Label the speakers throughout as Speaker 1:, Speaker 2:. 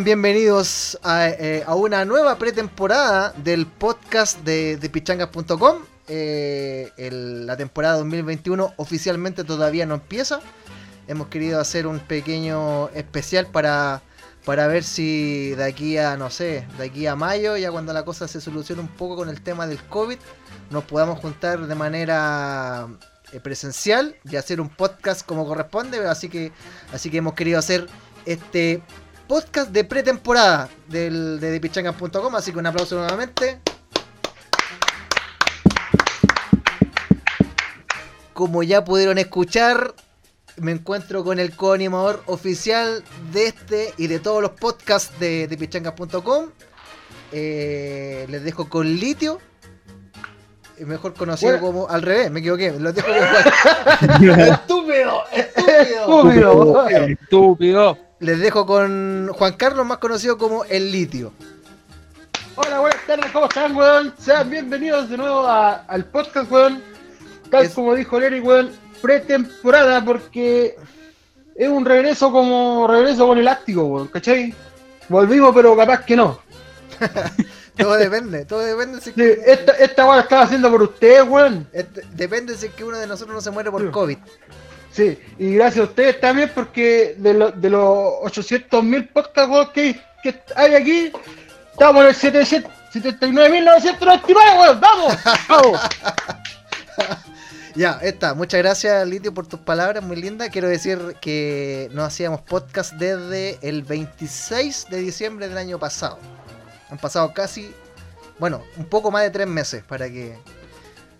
Speaker 1: Bienvenidos a, eh, a una nueva pretemporada del podcast de, de pichangas.com. Eh, la temporada 2021 oficialmente todavía no empieza. Hemos querido hacer un pequeño especial para, para ver si de aquí a, no sé, de aquí a mayo, ya cuando la cosa se solucione un poco con el tema del COVID, nos podamos juntar de manera eh, presencial y hacer un podcast como corresponde. Así que, así que hemos querido hacer este podcast de pretemporada del, de depichangas.com. Así que un aplauso nuevamente. Como ya pudieron escuchar, me encuentro con el coanimador oficial de este y de todos los podcasts de depichangas.com. Eh, les dejo con Litio. Mejor conocido
Speaker 2: Bueno.
Speaker 1: como. Al revés, me equivoqué. Los dejo con. ¡Estúpido! ¡Estúpido!
Speaker 2: Estúpido.
Speaker 3: Estúpido.
Speaker 1: Les dejo con Juan Carlos, más conocido como El Litio.
Speaker 2: Hola, buenas tardes, ¿cómo están, weón? Sean bienvenidos de nuevo a- al podcast, weón. Tal
Speaker 1: Es-
Speaker 2: como dijo Larry, weón, pretemporada, porque es un regreso como regreso con elástico, weón, ¿cachai? Volvimos, pero capaz que no.
Speaker 1: Todo depende, todo depende si,
Speaker 2: Sí, esta, esta weón estaba haciendo por ustedes, weón.
Speaker 1: este, depende si es que uno de nosotros no se muere por
Speaker 2: Sí.
Speaker 1: COVID.
Speaker 2: Sí, y gracias a ustedes también, porque de, lo- de los 800.000 podcasts weón, que, que hay aquí, estamos en el 700 79.999, weón, ¡vamos! ¡Vamos!
Speaker 1: Ya, está. Muchas gracias, Litio, por tus palabras, muy lindas. Quiero decir que no hacíamos podcast desde el 26 de diciembre del año pasado. Han pasado casi, bueno, un poco más de tres meses para que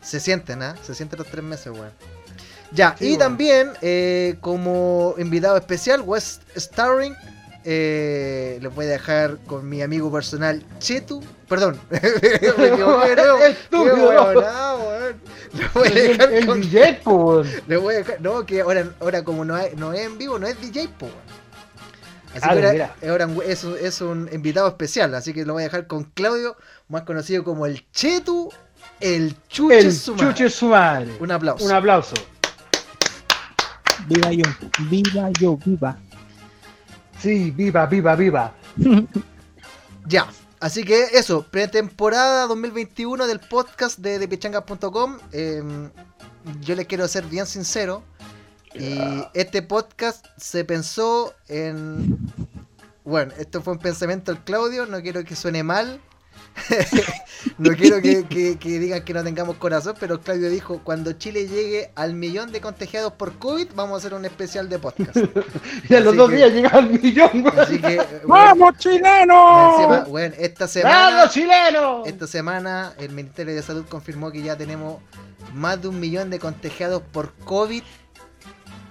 Speaker 1: se sienten, ¿ah? Se sienten los tres meses, weón. Ya,
Speaker 2: Sí,
Speaker 1: y
Speaker 2: weón.
Speaker 1: también eh, como invitado especial, West Starring, eh, les voy a dejar con mi amigo personal Chetu. Perdón, me equivoqué, creo.
Speaker 2: Estúpido.
Speaker 1: Les voy a dejar
Speaker 2: el
Speaker 1: con-
Speaker 2: DJ, po, weón.
Speaker 1: le voy a dejar- no, que ahora, ahora como no es, no es en vivo, no es DJ, po. Así
Speaker 2: Ah,
Speaker 1: que ahora,
Speaker 2: mira.
Speaker 1: ahora es, un- es un invitado especial, así que lo voy a dejar con Claudio, más conocido como el Chetu, el Chuche
Speaker 2: El
Speaker 1: Sumar.
Speaker 2: chuche su madre.
Speaker 1: Un aplauso.
Speaker 2: Un aplauso.
Speaker 3: Viva yo, viva yo, viva.
Speaker 2: Sí, viva, viva, viva.
Speaker 1: Ya, así que eso, pretemporada 2021 del podcast de depichangas.com. eh, yo les quiero ser bien sincero. Y este podcast se pensó en. Bueno, esto fue un pensamiento del Claudio, no quiero que suene mal. no quiero que, que- que digan que no tengamos corazón, pero Claudio dijo, cuando Chile llegue al millón de contagiados por COVID, vamos a hacer un especial de podcast.
Speaker 2: Y a los dos
Speaker 1: que-
Speaker 2: días llega al millón.
Speaker 1: Así que, bueno,
Speaker 3: ¡Vamos,
Speaker 1: encima,
Speaker 3: chileno!
Speaker 1: bueno, esta semana...
Speaker 2: ¡Vamos, chileno!
Speaker 1: Esta semana el Ministerio de Salud confirmó que ya tenemos más de un millón de contagiados por COVID.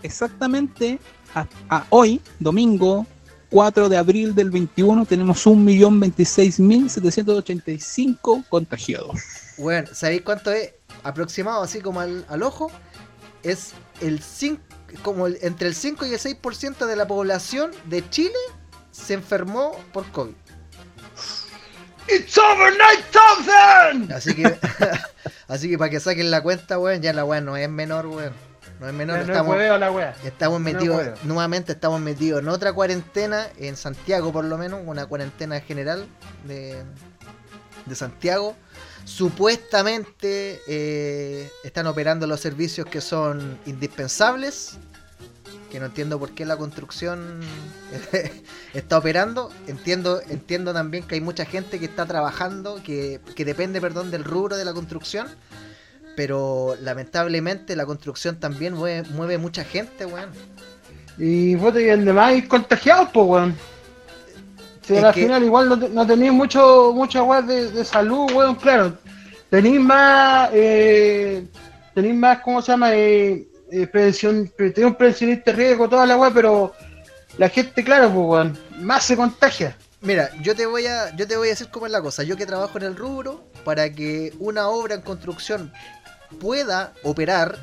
Speaker 3: Exactamente, a, a hoy, domingo 4 de abril del 21, tenemos 1.026.785 contagiados.
Speaker 1: Bueno, ¿sabéis cuánto es? Aproximado, así como al, al ojo, es el 5, como el- entre el 5 y el 6% de la población de Chile se enfermó por COVID.
Speaker 2: ¡It's over Night Thompson!
Speaker 1: Así que, así que para que saquen la cuenta, weón, ya la weón no es menor, weón. No es menor,
Speaker 2: No, no
Speaker 1: estamos,
Speaker 2: la wea.
Speaker 1: Estamos metidos, nuevamente estamos metidos en otra cuarentena, en Santiago por lo menos, una cuarentena general de, de Santiago. Supuestamente eh, están operando los servicios que son indispensables, que no entiendo por qué la construcción está operando. Entiendo, entiendo también que hay mucha gente que está trabajando, que, que depende, perdón, del rubro de la construcción. Pero lamentablemente la construcción también mueve, mueve mucha gente, weón.
Speaker 2: Y vos te de más ir contagiados, pues, weón. Si al
Speaker 1: que-
Speaker 2: final igual no, no tenéis mucho, mucha weá de, de salud, weón, claro. Tenéis más, eh, tenéis más, ¿cómo se llama? Eh, eh, prevención, pre- tenéis un prevencionista riesgo, toda la weá, pero la gente, claro, pues, weón, más se contagia.
Speaker 1: Mira, yo te voy a, yo te voy a decir cómo es la cosa. Yo que trabajo en el rubro, para que una obra en construcción pueda operar,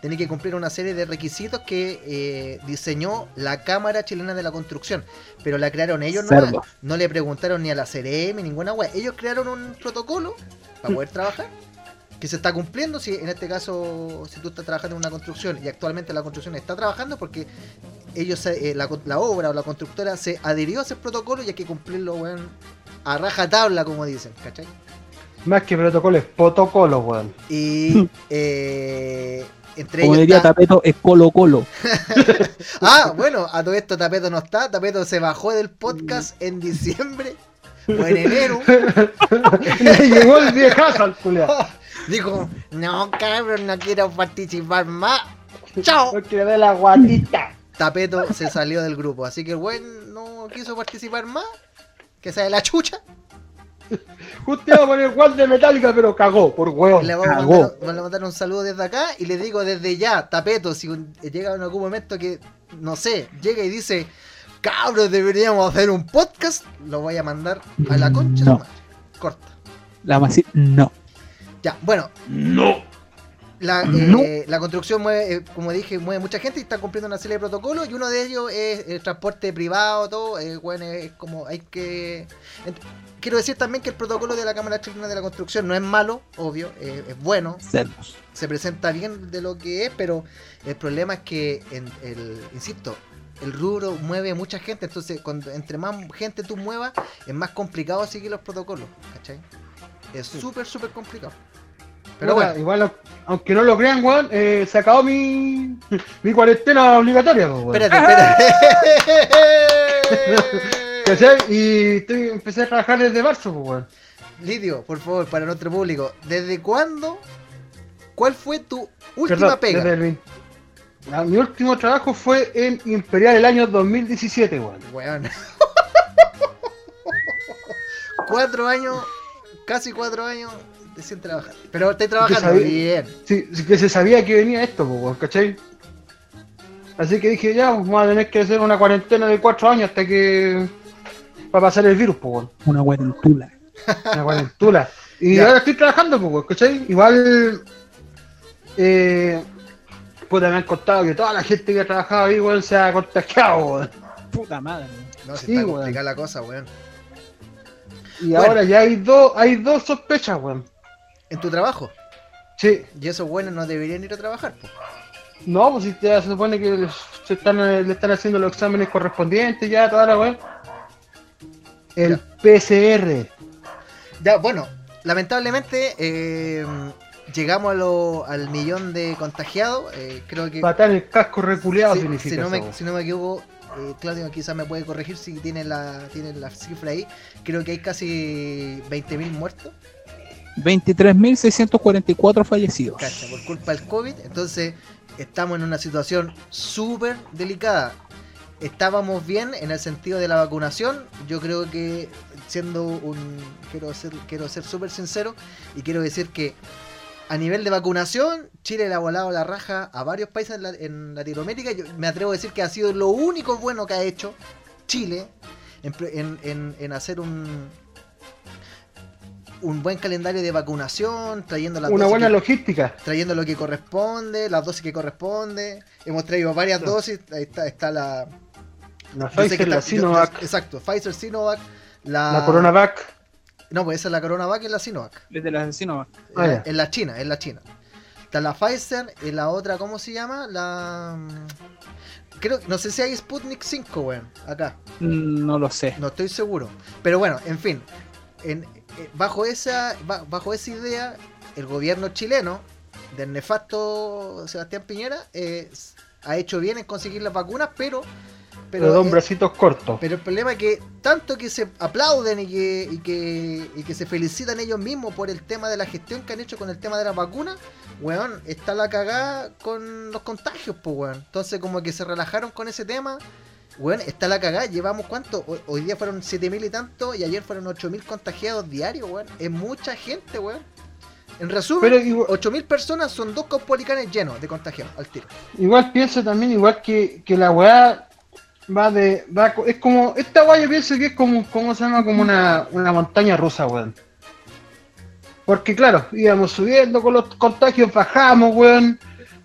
Speaker 1: tiene que cumplir una serie de requisitos que eh, diseñó la Cámara Chilena de la Construcción. Pero la crearon ellos no, no le preguntaron ni a la CRM, ninguna web. Ellos crearon un protocolo para poder trabajar. Que se está cumpliendo, si en este caso, si tú estás trabajando en una construcción y actualmente la construcción está trabajando porque ellos, eh, la, la obra o la constructora se adhirió a ese protocolo y hay que cumplirlo, weón, a raja tabla, como dicen, ¿cachai?
Speaker 2: Más que protocolo, es protocolo, weón.
Speaker 1: Y eh, entre
Speaker 3: Como
Speaker 1: ellos
Speaker 3: diría
Speaker 1: está-
Speaker 3: Tapeto, es Colo Colo.
Speaker 1: Ah, bueno, a todo esto Tapeto no está. Tapeto se bajó del podcast en diciembre o en enero.
Speaker 2: Le llegó el viejazo al culiao.
Speaker 1: Dijo, no, cabrón, no quiero participar más. Chao.
Speaker 2: Porque le dé la guatita.
Speaker 1: Tapeto se salió del grupo, así que el buen no quiso participar más. Que sea de la chucha.
Speaker 2: Justo iba a poner guante de metálica, pero cagó, por hueón.
Speaker 1: Le vamos a mandar, vamos a mandar un saludo desde acá y le digo desde ya, Tapeto, si llega en algún momento que, no sé, llega y dice, cabros, deberíamos hacer un podcast, lo voy a mandar a la concha. de
Speaker 3: No.
Speaker 1: Corta.
Speaker 3: La vamos a decir, no.
Speaker 1: Ya, bueno,
Speaker 2: No.
Speaker 1: La,
Speaker 2: No.
Speaker 1: eh, la construcción mueve, eh, como dije, mueve mucha gente y está cumpliendo una serie de protocolos y uno de ellos es el transporte privado, todo, eh, bueno, es como hay que... Quiero decir también que el protocolo de la Cámara Chilena de la Construcción no es malo, obvio, eh, es bueno, se presenta bien de lo que es, pero el problema es que, en el, insisto, el rubro mueve mucha gente, entonces cuando, entre más gente tú muevas, es más complicado seguir los protocolos, ¿cachai? Es súper, súper complicado. Pero
Speaker 2: Puta,
Speaker 1: bueno,
Speaker 2: Igual, aunque no lo crean, weón, eh, se acabó mi, mi cuarentena obligatoria, pues, weón.
Speaker 1: espérate, espérate.
Speaker 2: Y estoy- empecé a trabajar desde marzo, pues, weón.
Speaker 1: Lidio, por favor, para nuestro público, ¿desde cuándo? ¿Cuál fue tu última
Speaker 2: Perdón,
Speaker 1: pega?
Speaker 2: desde el 20. Mi último trabajo fue en Imperial el año 2017, weón.
Speaker 1: Weón. cuatro años, casi cuatro años trabajar. Pero estoy trabajando
Speaker 2: sabía-
Speaker 1: bien.
Speaker 2: Sí, sí que se sabía que venía esto, pues, ¿cachai? Así que dije, ya, vamos a tener que hacer una cuarentena de cuatro años hasta que... para pasar el virus, pues.
Speaker 3: Una cuarentula.
Speaker 2: Una cuarentula. Y
Speaker 1: Ya.
Speaker 2: ahora estoy trabajando, pues, ¿cachai? Igual... Eh... Puta, me han contado que toda la gente que ha trabajado ahí, weón, se ha contagiado, weón.
Speaker 3: Puta madre.
Speaker 1: No,
Speaker 2: Sí,
Speaker 1: está
Speaker 2: weón.
Speaker 1: complicada la cosa, weón.
Speaker 2: Y
Speaker 1: Bueno.
Speaker 2: ahora ya hay dos, hay dos sospechas, weón.
Speaker 1: En tu trabajo.
Speaker 2: Sí.
Speaker 1: Y esos buenos no deberían ir a trabajar.
Speaker 2: No, pues si ya se supone que les- se están, eh, le están haciendo los exámenes correspondientes ya, toda la weón. El PCR.
Speaker 1: Ya, bueno, lamentablemente eh, llegamos a lo- al millón de contagiados. eh, creo que.
Speaker 2: Patar el casco reculeado
Speaker 1: si,
Speaker 2: significa
Speaker 1: si no me, si no me equivoco, eh, Claudio quizás me puede corregir si tiene la, tiene la cifra ahí. Creo que hay casi 20.000 muertos,
Speaker 3: 23.644 fallecidos.
Speaker 1: cacha, por culpa del COVID. Entonces, estamos en una situación súper delicada. Estábamos bien en el sentido de la vacunación. Yo creo que, siendo un. Quiero ser quiero ser súper sincero y quiero decir que a nivel de vacunación, Chile le ha volado la raja a varios países en, la- en Latinoamérica. Yo me atrevo a decir que ha sido lo único bueno que ha hecho Chile en, en- en hacer un un buen calendario de vacunación, trayendo las
Speaker 2: Una buena
Speaker 1: que-
Speaker 2: logística.
Speaker 1: trayendo lo que corresponde, las dosis que corresponde. Hemos traído varias dosis. Ahí está, está la.
Speaker 2: La Pfizer, la
Speaker 1: está- yo-
Speaker 2: Sinovac,
Speaker 1: yo- exacto, Pfizer, Sinovac. La,
Speaker 2: la Coronavac.
Speaker 1: No, pues esa es la Coronavac y la Sinovac.
Speaker 3: Desde la asesino.
Speaker 2: Ah,
Speaker 1: en,
Speaker 2: ya.
Speaker 1: en la China, en la China. Está la Pfizer y la otra, ¿cómo se llama? La. mm, Creo no sé si hay Sputnik 5, weón, acá.
Speaker 3: No lo sé.
Speaker 1: No estoy seguro. Pero bueno, en fin. En, eh, bajo, esa, ba- bajo esa idea, el gobierno chileno, del nefasto Sebastián Piñera, eh, ha hecho bien en conseguir las vacunas, pero.
Speaker 2: Pero de
Speaker 1: eh,
Speaker 2: hombrecitos cortos.
Speaker 1: pero el problema es que tanto que se aplauden y que, y que, y que se felicitan ellos mismos por el tema de la gestión que han hecho con el tema de las vacunas, weón, está la cagada con los contagios, pues, weón. Entonces como que se relajaron con ese tema, weón, está la cagada. Llevamos cuánto, hoy, hoy día fueron 7000 y tanto y ayer fueron 8000 contagiados diarios, weón. Es mucha gente, weón. En resumen,
Speaker 2: igual,
Speaker 1: 8000 personas son dos caupolicanes llenos de contagiados al tiro.
Speaker 2: igual pienso también, igual que, que la weá va de. Va, es como. Esta weá yo pienso que es como. ¿Cómo se llama? Como una, una montaña rusa, weón. Porque claro, íbamos subiendo con los contagios, bajamos, weón.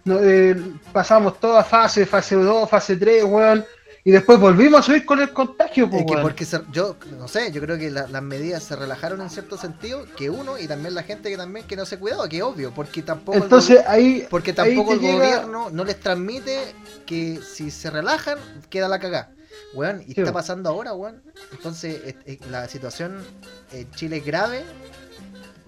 Speaker 2: no, eh, pasamos toda fase, fase 2, fase 3, weón. Y después volvimos a subir con el contagio, pues,
Speaker 1: Es que porque se- yo no sé, yo creo que la- las medidas se relajaron en cierto sentido, que uno y también la gente que también que no se cuidaba, que obvio, porque tampoco el
Speaker 2: Entonces ahí,
Speaker 1: Porque tampoco el
Speaker 2: llega-
Speaker 1: gobierno no les transmite que si se relajan, queda la cagá. Weón, y
Speaker 2: Sí,
Speaker 1: está
Speaker 2: weón.
Speaker 1: pasando ahora, weón. Entonces, es- es- la situación en Chile es grave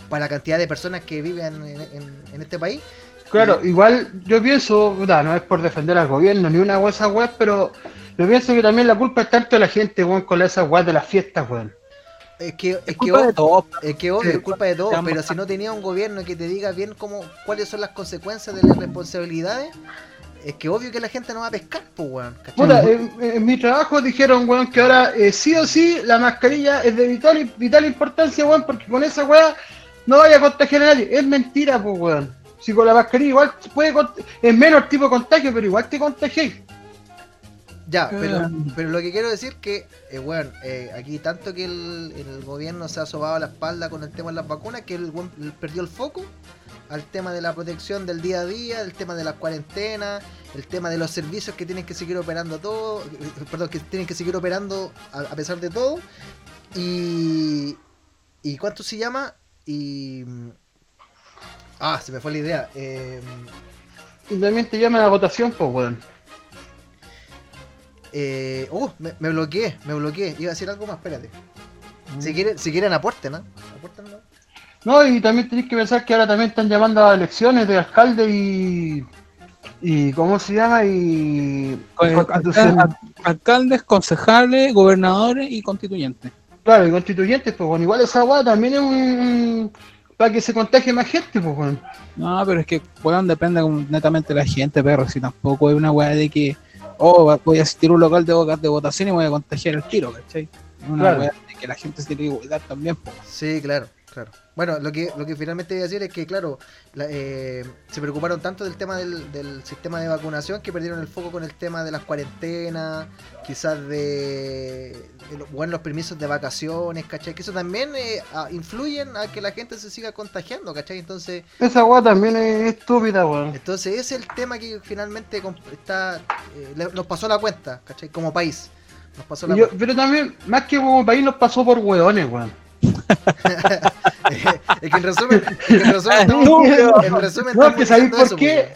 Speaker 1: para la cantidad de personas que viven en, en- en este país.
Speaker 2: Claro, igual yo pienso, puta, no es por defender al gobierno ni una web esa web, pero yo pienso que también la culpa es tanto de la gente, weón, con esas web de las fiestas, weón.
Speaker 1: Es que, es que, es que obvio,
Speaker 2: Sí.
Speaker 1: es culpa de todos, pero si no tenía un gobierno que te diga bien cómo, cuáles son las consecuencias de las responsabilidades, es que obvio que la gente no va a pescar, pues, weón.
Speaker 2: Puta, en, en mi trabajo dijeron, weón, que ahora eh, sí o sí la mascarilla es de vital, vital importancia, weón, porque con esa weá no vaya a contagiar a nadie. Es mentira, pues, weón. Si con la mascarilla igual puede es menos tipo de contagio, pero igual te contagiáis.
Speaker 1: Ya, pero, pero lo que quiero decir que, eh, bueno, eh, aquí tanto que el, el gobierno se ha sobado la espalda con el tema de las vacunas, que el, weón perdió el foco al tema de la protección del día a día, el tema de las cuarentenas, el tema de los servicios que tienen que seguir operando todo, eh, perdón, que tienen que seguir operando a, a pesar de todo. Y, y ¿cuánto se llama? Y... Ah, se me fue la idea. Eh,
Speaker 2: Y también te llaman a votación, pues, weón.
Speaker 1: Eh, uh, me, me bloqueé, me bloqueé. Iba a decir algo más, espérate.
Speaker 2: Mm.
Speaker 1: Si quieren, si quieren aporten, ¿no? Aporten, ¿no?
Speaker 2: No, y también tenéis que pensar que ahora también están llamando a elecciones de alcalde y. y ¿Cómo se llama? Y.
Speaker 3: Con-
Speaker 2: constitución-
Speaker 3: al- Alcaldes, concejales, gobernadores y constituyentes.
Speaker 2: Claro, y constituyentes, pues bueno, igual esa weá también es un. para que se contagie más gente, pues bueno.
Speaker 3: No, pero es que, weón, depende como netamente de la gente, perro. Si tampoco es una weá de que, oh, voy a asistir a un local de, voca- de votación y voy a contagiar el tiro, ¿cachai? Una
Speaker 2: Claro.
Speaker 3: que la gente se tiene que cuidar también, po.
Speaker 1: Sí, claro, claro. Bueno, lo que, lo que finalmente voy a decir es que, claro, la- eh, se preocuparon tanto del tema del, del sistema de vacunación que perdieron el foco con el tema de las cuarentenas, quizás de, de los, bueno, los permisos de vacaciones, ¿cachai? Que eso también eh, a- influyen a que la gente se siga contagiando, ¿cachai? Entonces,
Speaker 2: Esa weá también es estúpida, weón.
Speaker 1: entonces ese es el tema que finalmente está, eh, le- nos pasó la cuenta, ¿cachai? Como país. Nos pasó la
Speaker 2: Y yo-
Speaker 1: cuenta.
Speaker 2: pero también, más que como país, nos pasó por weones, weón.
Speaker 1: es que en resumen, en resumen, estamos-
Speaker 2: Estúpido.
Speaker 1: en resumen
Speaker 2: No, que sabéis por
Speaker 1: eso,
Speaker 2: qué.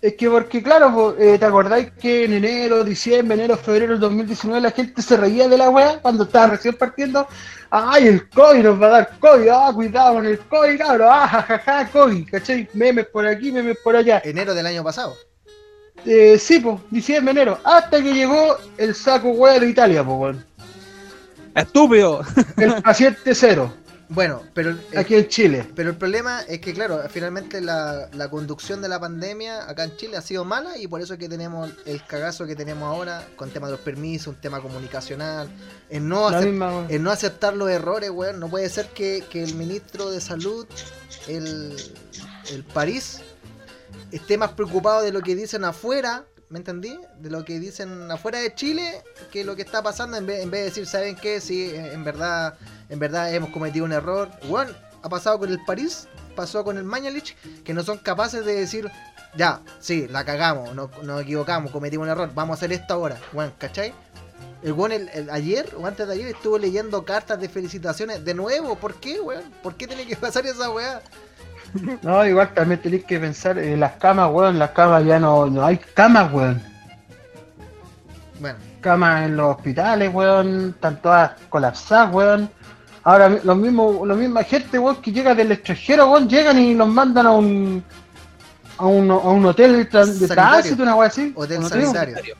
Speaker 2: Es que porque, claro, eh, ¿te acordáis que en enero, diciembre, enero, febrero del 2019 la gente se reía de la weá cuando estaba recién partiendo? ¡Ay, el COVID nos va a dar COVID! ¡Ah, cuidado con el COVID, cabrón! ¡Ah, jajaja, COVID! ¿Cachai? Memes por aquí, memes por allá.
Speaker 1: enero del año pasado.
Speaker 2: Eh, sí, pues, diciembre, enero. Hasta que llegó el saco weá de Italia, pues, weón.
Speaker 3: ¡Estúpido!
Speaker 2: El paciente cero,
Speaker 1: Bueno, pero el,
Speaker 2: aquí en Chile.
Speaker 1: pero el problema es que, claro, finalmente la, la conducción de la pandemia acá en Chile ha sido mala y por eso es que tenemos el cagazo que tenemos ahora con tema de los permisos, un tema comunicacional, en no,
Speaker 2: misma,
Speaker 1: en no aceptar los errores, weón. No puede ser que, que el ministro de Salud, el, el París, esté más preocupado de lo que dicen afuera, ¿me entendí? De lo que dicen afuera de Chile que lo que está pasando en vez, en vez de decir, ¿saben qué? Sí, en verdad, en verdad hemos cometido un error. Bueno, ha pasado con el París, pasó con el Mañalich, que no son capaces de decir, ya, sí, la cagamos, no- nos equivocamos, cometimos un error, vamos a hacer esto ahora. Bueno, ¿cachai? El weón el, el- ayer o antes de ayer estuvo leyendo cartas de felicitaciones de nuevo. ¿Por qué, weón? ¿Por qué tiene que pasar esa weá?
Speaker 2: No, igual también tenéis que pensar en las camas, weón. Las camas ya no, no hay camas, weón.
Speaker 1: Bueno,
Speaker 2: Camas en los hospitales, weón. Están todas colapsadas, weón. Ahora, los mismos, la misma gente, weón, que llega del extranjero, weón, llegan y los mandan a un a un, a un hotel de tránsito, una weá así.
Speaker 1: hotel sanitario.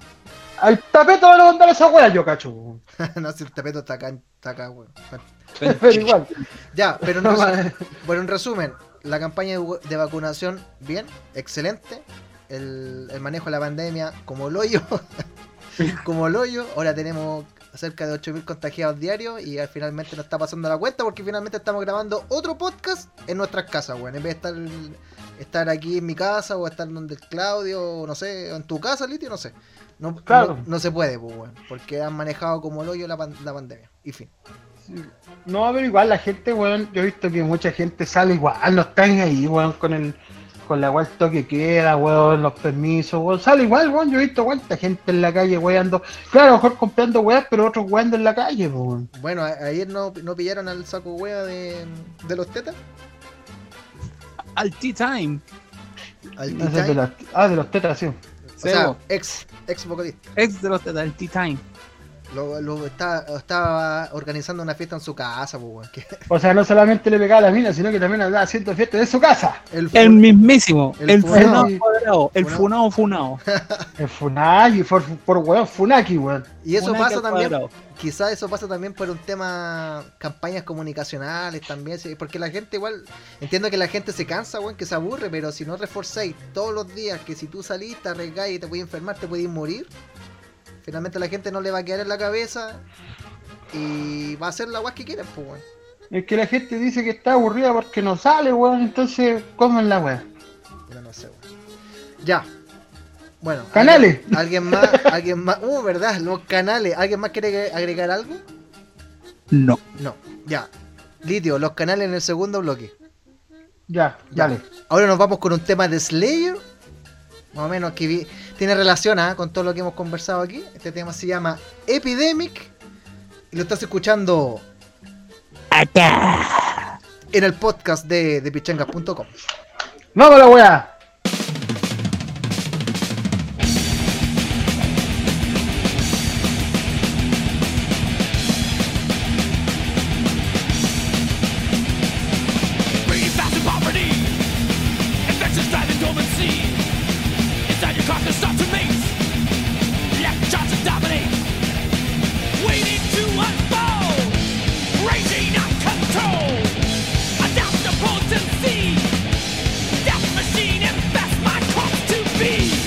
Speaker 2: Al tapeto van a mandar esa weá, yo cacho, weón.
Speaker 1: no, si el tapeto está acá, está acá, weón.
Speaker 2: Pero igual.
Speaker 1: Ya, pero
Speaker 2: No,
Speaker 1: bueno, en resumen, la campaña de, vacunación, bien, excelente. El, el manejo de la pandemia, como el hoyo. como el hoyo. Ahora tenemos cerca de 8.000 contagiados diarios y al finalmente nos está pasando la cuenta porque finalmente estamos grabando otro podcast en nuestras casas, weón. En vez de estar, estar aquí en mi casa o estar donde el Claudio, o no sé, o en tu casa, Litio, no sé. No,
Speaker 2: Claro.
Speaker 1: no, no se puede, pues, weón, porque han manejado como el hoyo la, pan- la pandemia. Y fin.
Speaker 2: No, pero igual la gente, weón, yo he visto que mucha gente sale igual, no están ahí, weón, con el con la cual toque queda, weón, los permisos, weón. Sale igual, weón. Yo he visto cuánta gente en la calle weando. Claro, a lo mejor comprando weas, pero otros weando en la calle, weón.
Speaker 1: Bueno, ayer no, no pillaron al saco wea de, de los tetas.
Speaker 3: Al Tea Time.
Speaker 1: Al
Speaker 2: No sé,
Speaker 1: T-Time.
Speaker 2: de las- ah, de los tetas, sí.
Speaker 1: O sea, ex, ex vocalista.
Speaker 3: ex de los tetas, el Tea Time.
Speaker 1: Lo, lo está, estaba organizando una fiesta en su casa, pues, que
Speaker 2: O sea, no solamente le pegaba a la mina, sino que también andaba haciendo fiestas en su casa.
Speaker 1: el,
Speaker 3: El mismísimo,
Speaker 1: El
Speaker 3: el,
Speaker 1: funao.
Speaker 3: funao cuadrado, el
Speaker 1: Funao.
Speaker 3: funao funao.
Speaker 2: El Funaki, por, por weón, Funaki, weón.
Speaker 1: y eso
Speaker 3: Funaki
Speaker 1: pasa también, quizás eso pasa también por un tema, campañas comunicacionales también, porque la gente igual, entiendo que la gente se cansa, weón, que se aburre, pero si no reforzáis todos los días que si tú salís, te arriesgáis y te puedes enfermar, te puedes morir, finalmente la gente no le va a quedar en la cabeza y va a hacer la guas que quieren, pues, weón.
Speaker 2: Es que la gente dice que está aburrida porque no sale, weón. Entonces, comen la
Speaker 1: no sé, weón. Ya. Bueno.
Speaker 2: Canales.
Speaker 1: ¿Alguien, alguien más? ¿Alguien más? Uh, ¿verdad? Los canales. ¿Alguien más quiere agregar algo?
Speaker 3: No.
Speaker 1: No. Ya. Litio, los canales en el segundo bloque.
Speaker 2: Ya,
Speaker 1: Ya.
Speaker 2: dale.
Speaker 1: Ahora nos vamos con un tema de Slayer. Más o menos que vi- tiene relación ¿ah? con todo lo que hemos conversado aquí. Este tema se llama Epidemic. Y lo estás escuchando
Speaker 3: Acá.
Speaker 1: en el podcast de, de pichangas.com.
Speaker 2: ¡Vamos a la weá!
Speaker 4: Be.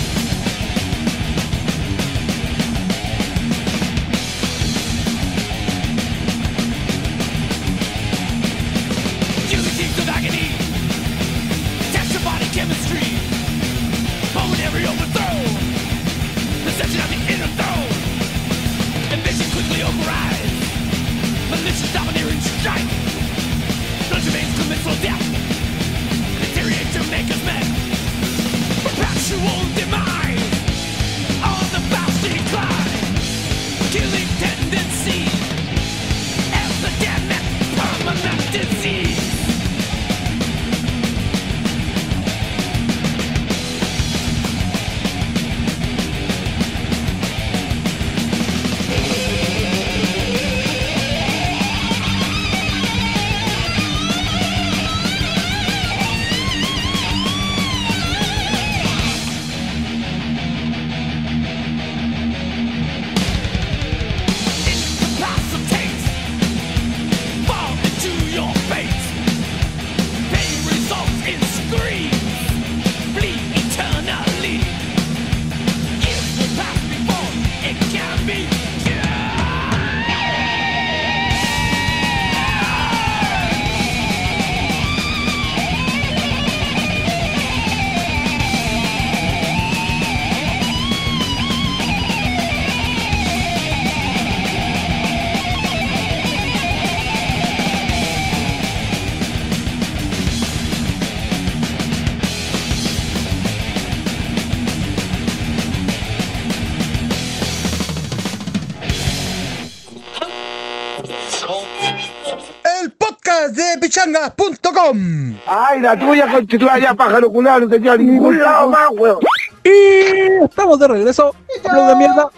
Speaker 5: Ay, la tuya constituye ya pájaro culado, no tenía ningún lado más, weón.
Speaker 3: Y estamos de regreso. Aplausos de mierda.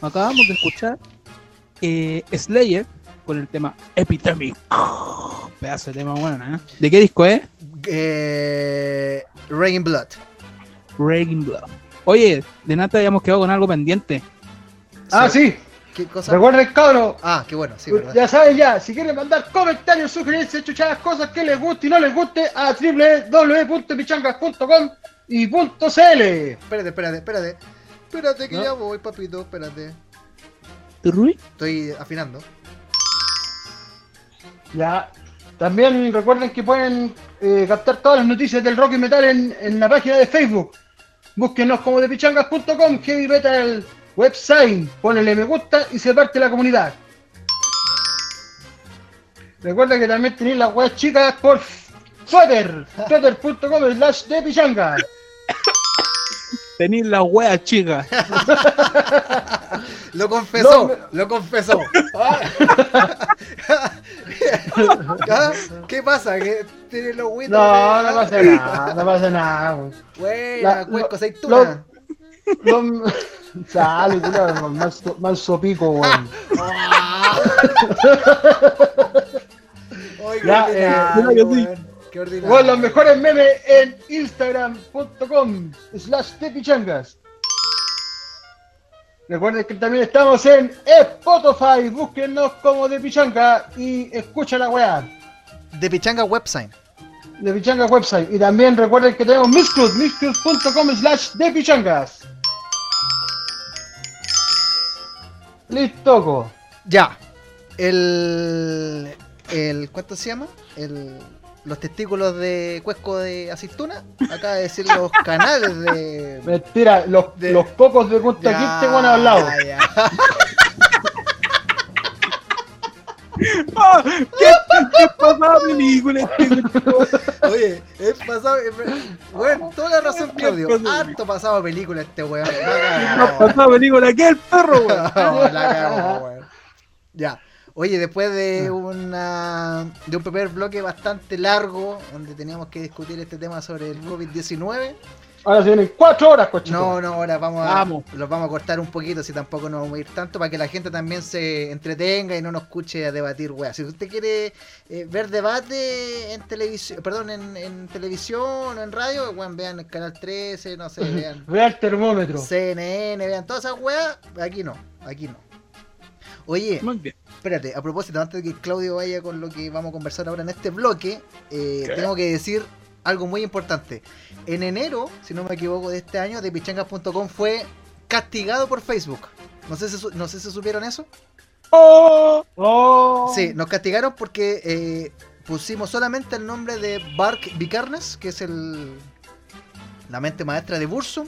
Speaker 3: Acabamos de escuchar eh, Slayer con el tema Epidemic. Pedazo de tema bueno, ¿eh? ¿De qué disco es?
Speaker 1: Eh, Rain Blood.
Speaker 3: Breaking Blood. Oye, de nada habíamos quedado con algo pendiente.
Speaker 2: Ah, sí.
Speaker 1: ¿Qué cosa?
Speaker 2: Recuerden, cabros.
Speaker 1: Ah, qué bueno, sí, verdad.
Speaker 2: Ya saben ya, si quieren mandar comentarios, sugerencias, chuchadas, cosas que les guste y no les guste, a www.pichangas.com y punto .cl.
Speaker 1: Espérate, espérate, espérate. Espérate que
Speaker 2: ¿No?
Speaker 1: ya voy, papito, espérate.
Speaker 3: ¿Rui?
Speaker 1: Estoy afinando.
Speaker 2: Ya. También recuerden que pueden eh, captar todas las noticias del rock y metal en, en la página de Facebook. Búsquenos como depichangas.com, heavy metal website. Ponele me gusta y se parte la comunidad. Recuerda que también tenéis las weas chicas por Twitter, twitter.com slash de pichanga.
Speaker 3: Tenéis la wea chica.
Speaker 1: Lo confesó,
Speaker 2: No,
Speaker 1: lo confesó. Ah. ¿Qué pasa? ¿Que tiene los huitos?
Speaker 2: No, no pasa nada, no pasa nada. weón.
Speaker 1: Buena.
Speaker 2: Los- Sale, culiao, manso, manso pico, weón.
Speaker 1: Ay, qué
Speaker 2: Ya,
Speaker 3: eh.
Speaker 1: Qué ordinario.
Speaker 2: Weón, los mejores memes en instagram.com slash de pichangas. Recuerden que también estamos en Spotify, búsquennos como de pichanga y escucha la weá.
Speaker 1: De Pichanga Website.
Speaker 2: de Pichangas website. Y también recuerden que tenemos Miscruz, miscruz.com slash de pichangas. Listo.
Speaker 1: Ya. El. el ¿Cuánto se llama? El, los testículos de cuesco de aceituna. Acaba de decir los canales de.
Speaker 2: Mentira, los,
Speaker 1: De-
Speaker 2: los cocos de Punta Quinte van a hablado.
Speaker 1: ya.
Speaker 3: ¡Ah! ¿Qué, ¿Qué pasaba película? este,
Speaker 1: Oye, es pasado. Bueno, toda la razón, Claudio. Harto pasado película este weón. La
Speaker 3: ¿Qué
Speaker 1: cagó.
Speaker 3: pasaba película? ¿Qué el perro, weón?
Speaker 1: No, la cagó, weón. Ya. Oye, después de una de un primer bloque bastante largo, donde teníamos que discutir este tema sobre el COVID-19,
Speaker 2: Ahora se vienen cuatro horas, cochito.
Speaker 1: no, no, ahora vamos a,
Speaker 3: Vamos.
Speaker 1: los vamos a cortar un poquito, si tampoco nos vamos a ir tanto, para que la gente también se entretenga y no nos escuche a debatir, weá. Si usted quiere eh, ver debate en televisión, perdón, en, en televisión o en radio, weón, vean el canal 13, no sé, vean
Speaker 2: Vea el termómetro.
Speaker 1: CNN, vean todas esas weas, aquí no, aquí no. Oye,
Speaker 3: Muy bien.
Speaker 1: espérate, a propósito, antes de que Claudio vaya con lo que vamos a conversar ahora en este bloque, eh, tengo que decir algo muy importante. En enero, si no me equivoco, de este año, Depichangas.com fue castigado por Facebook. No sé si, su- no sé si supieron eso.
Speaker 2: ¡Oh! ¡Oh!
Speaker 1: Sí, nos castigaron porque eh, pusimos solamente el nombre de Bark Vicarnes, que es el la mente maestra de Bursum.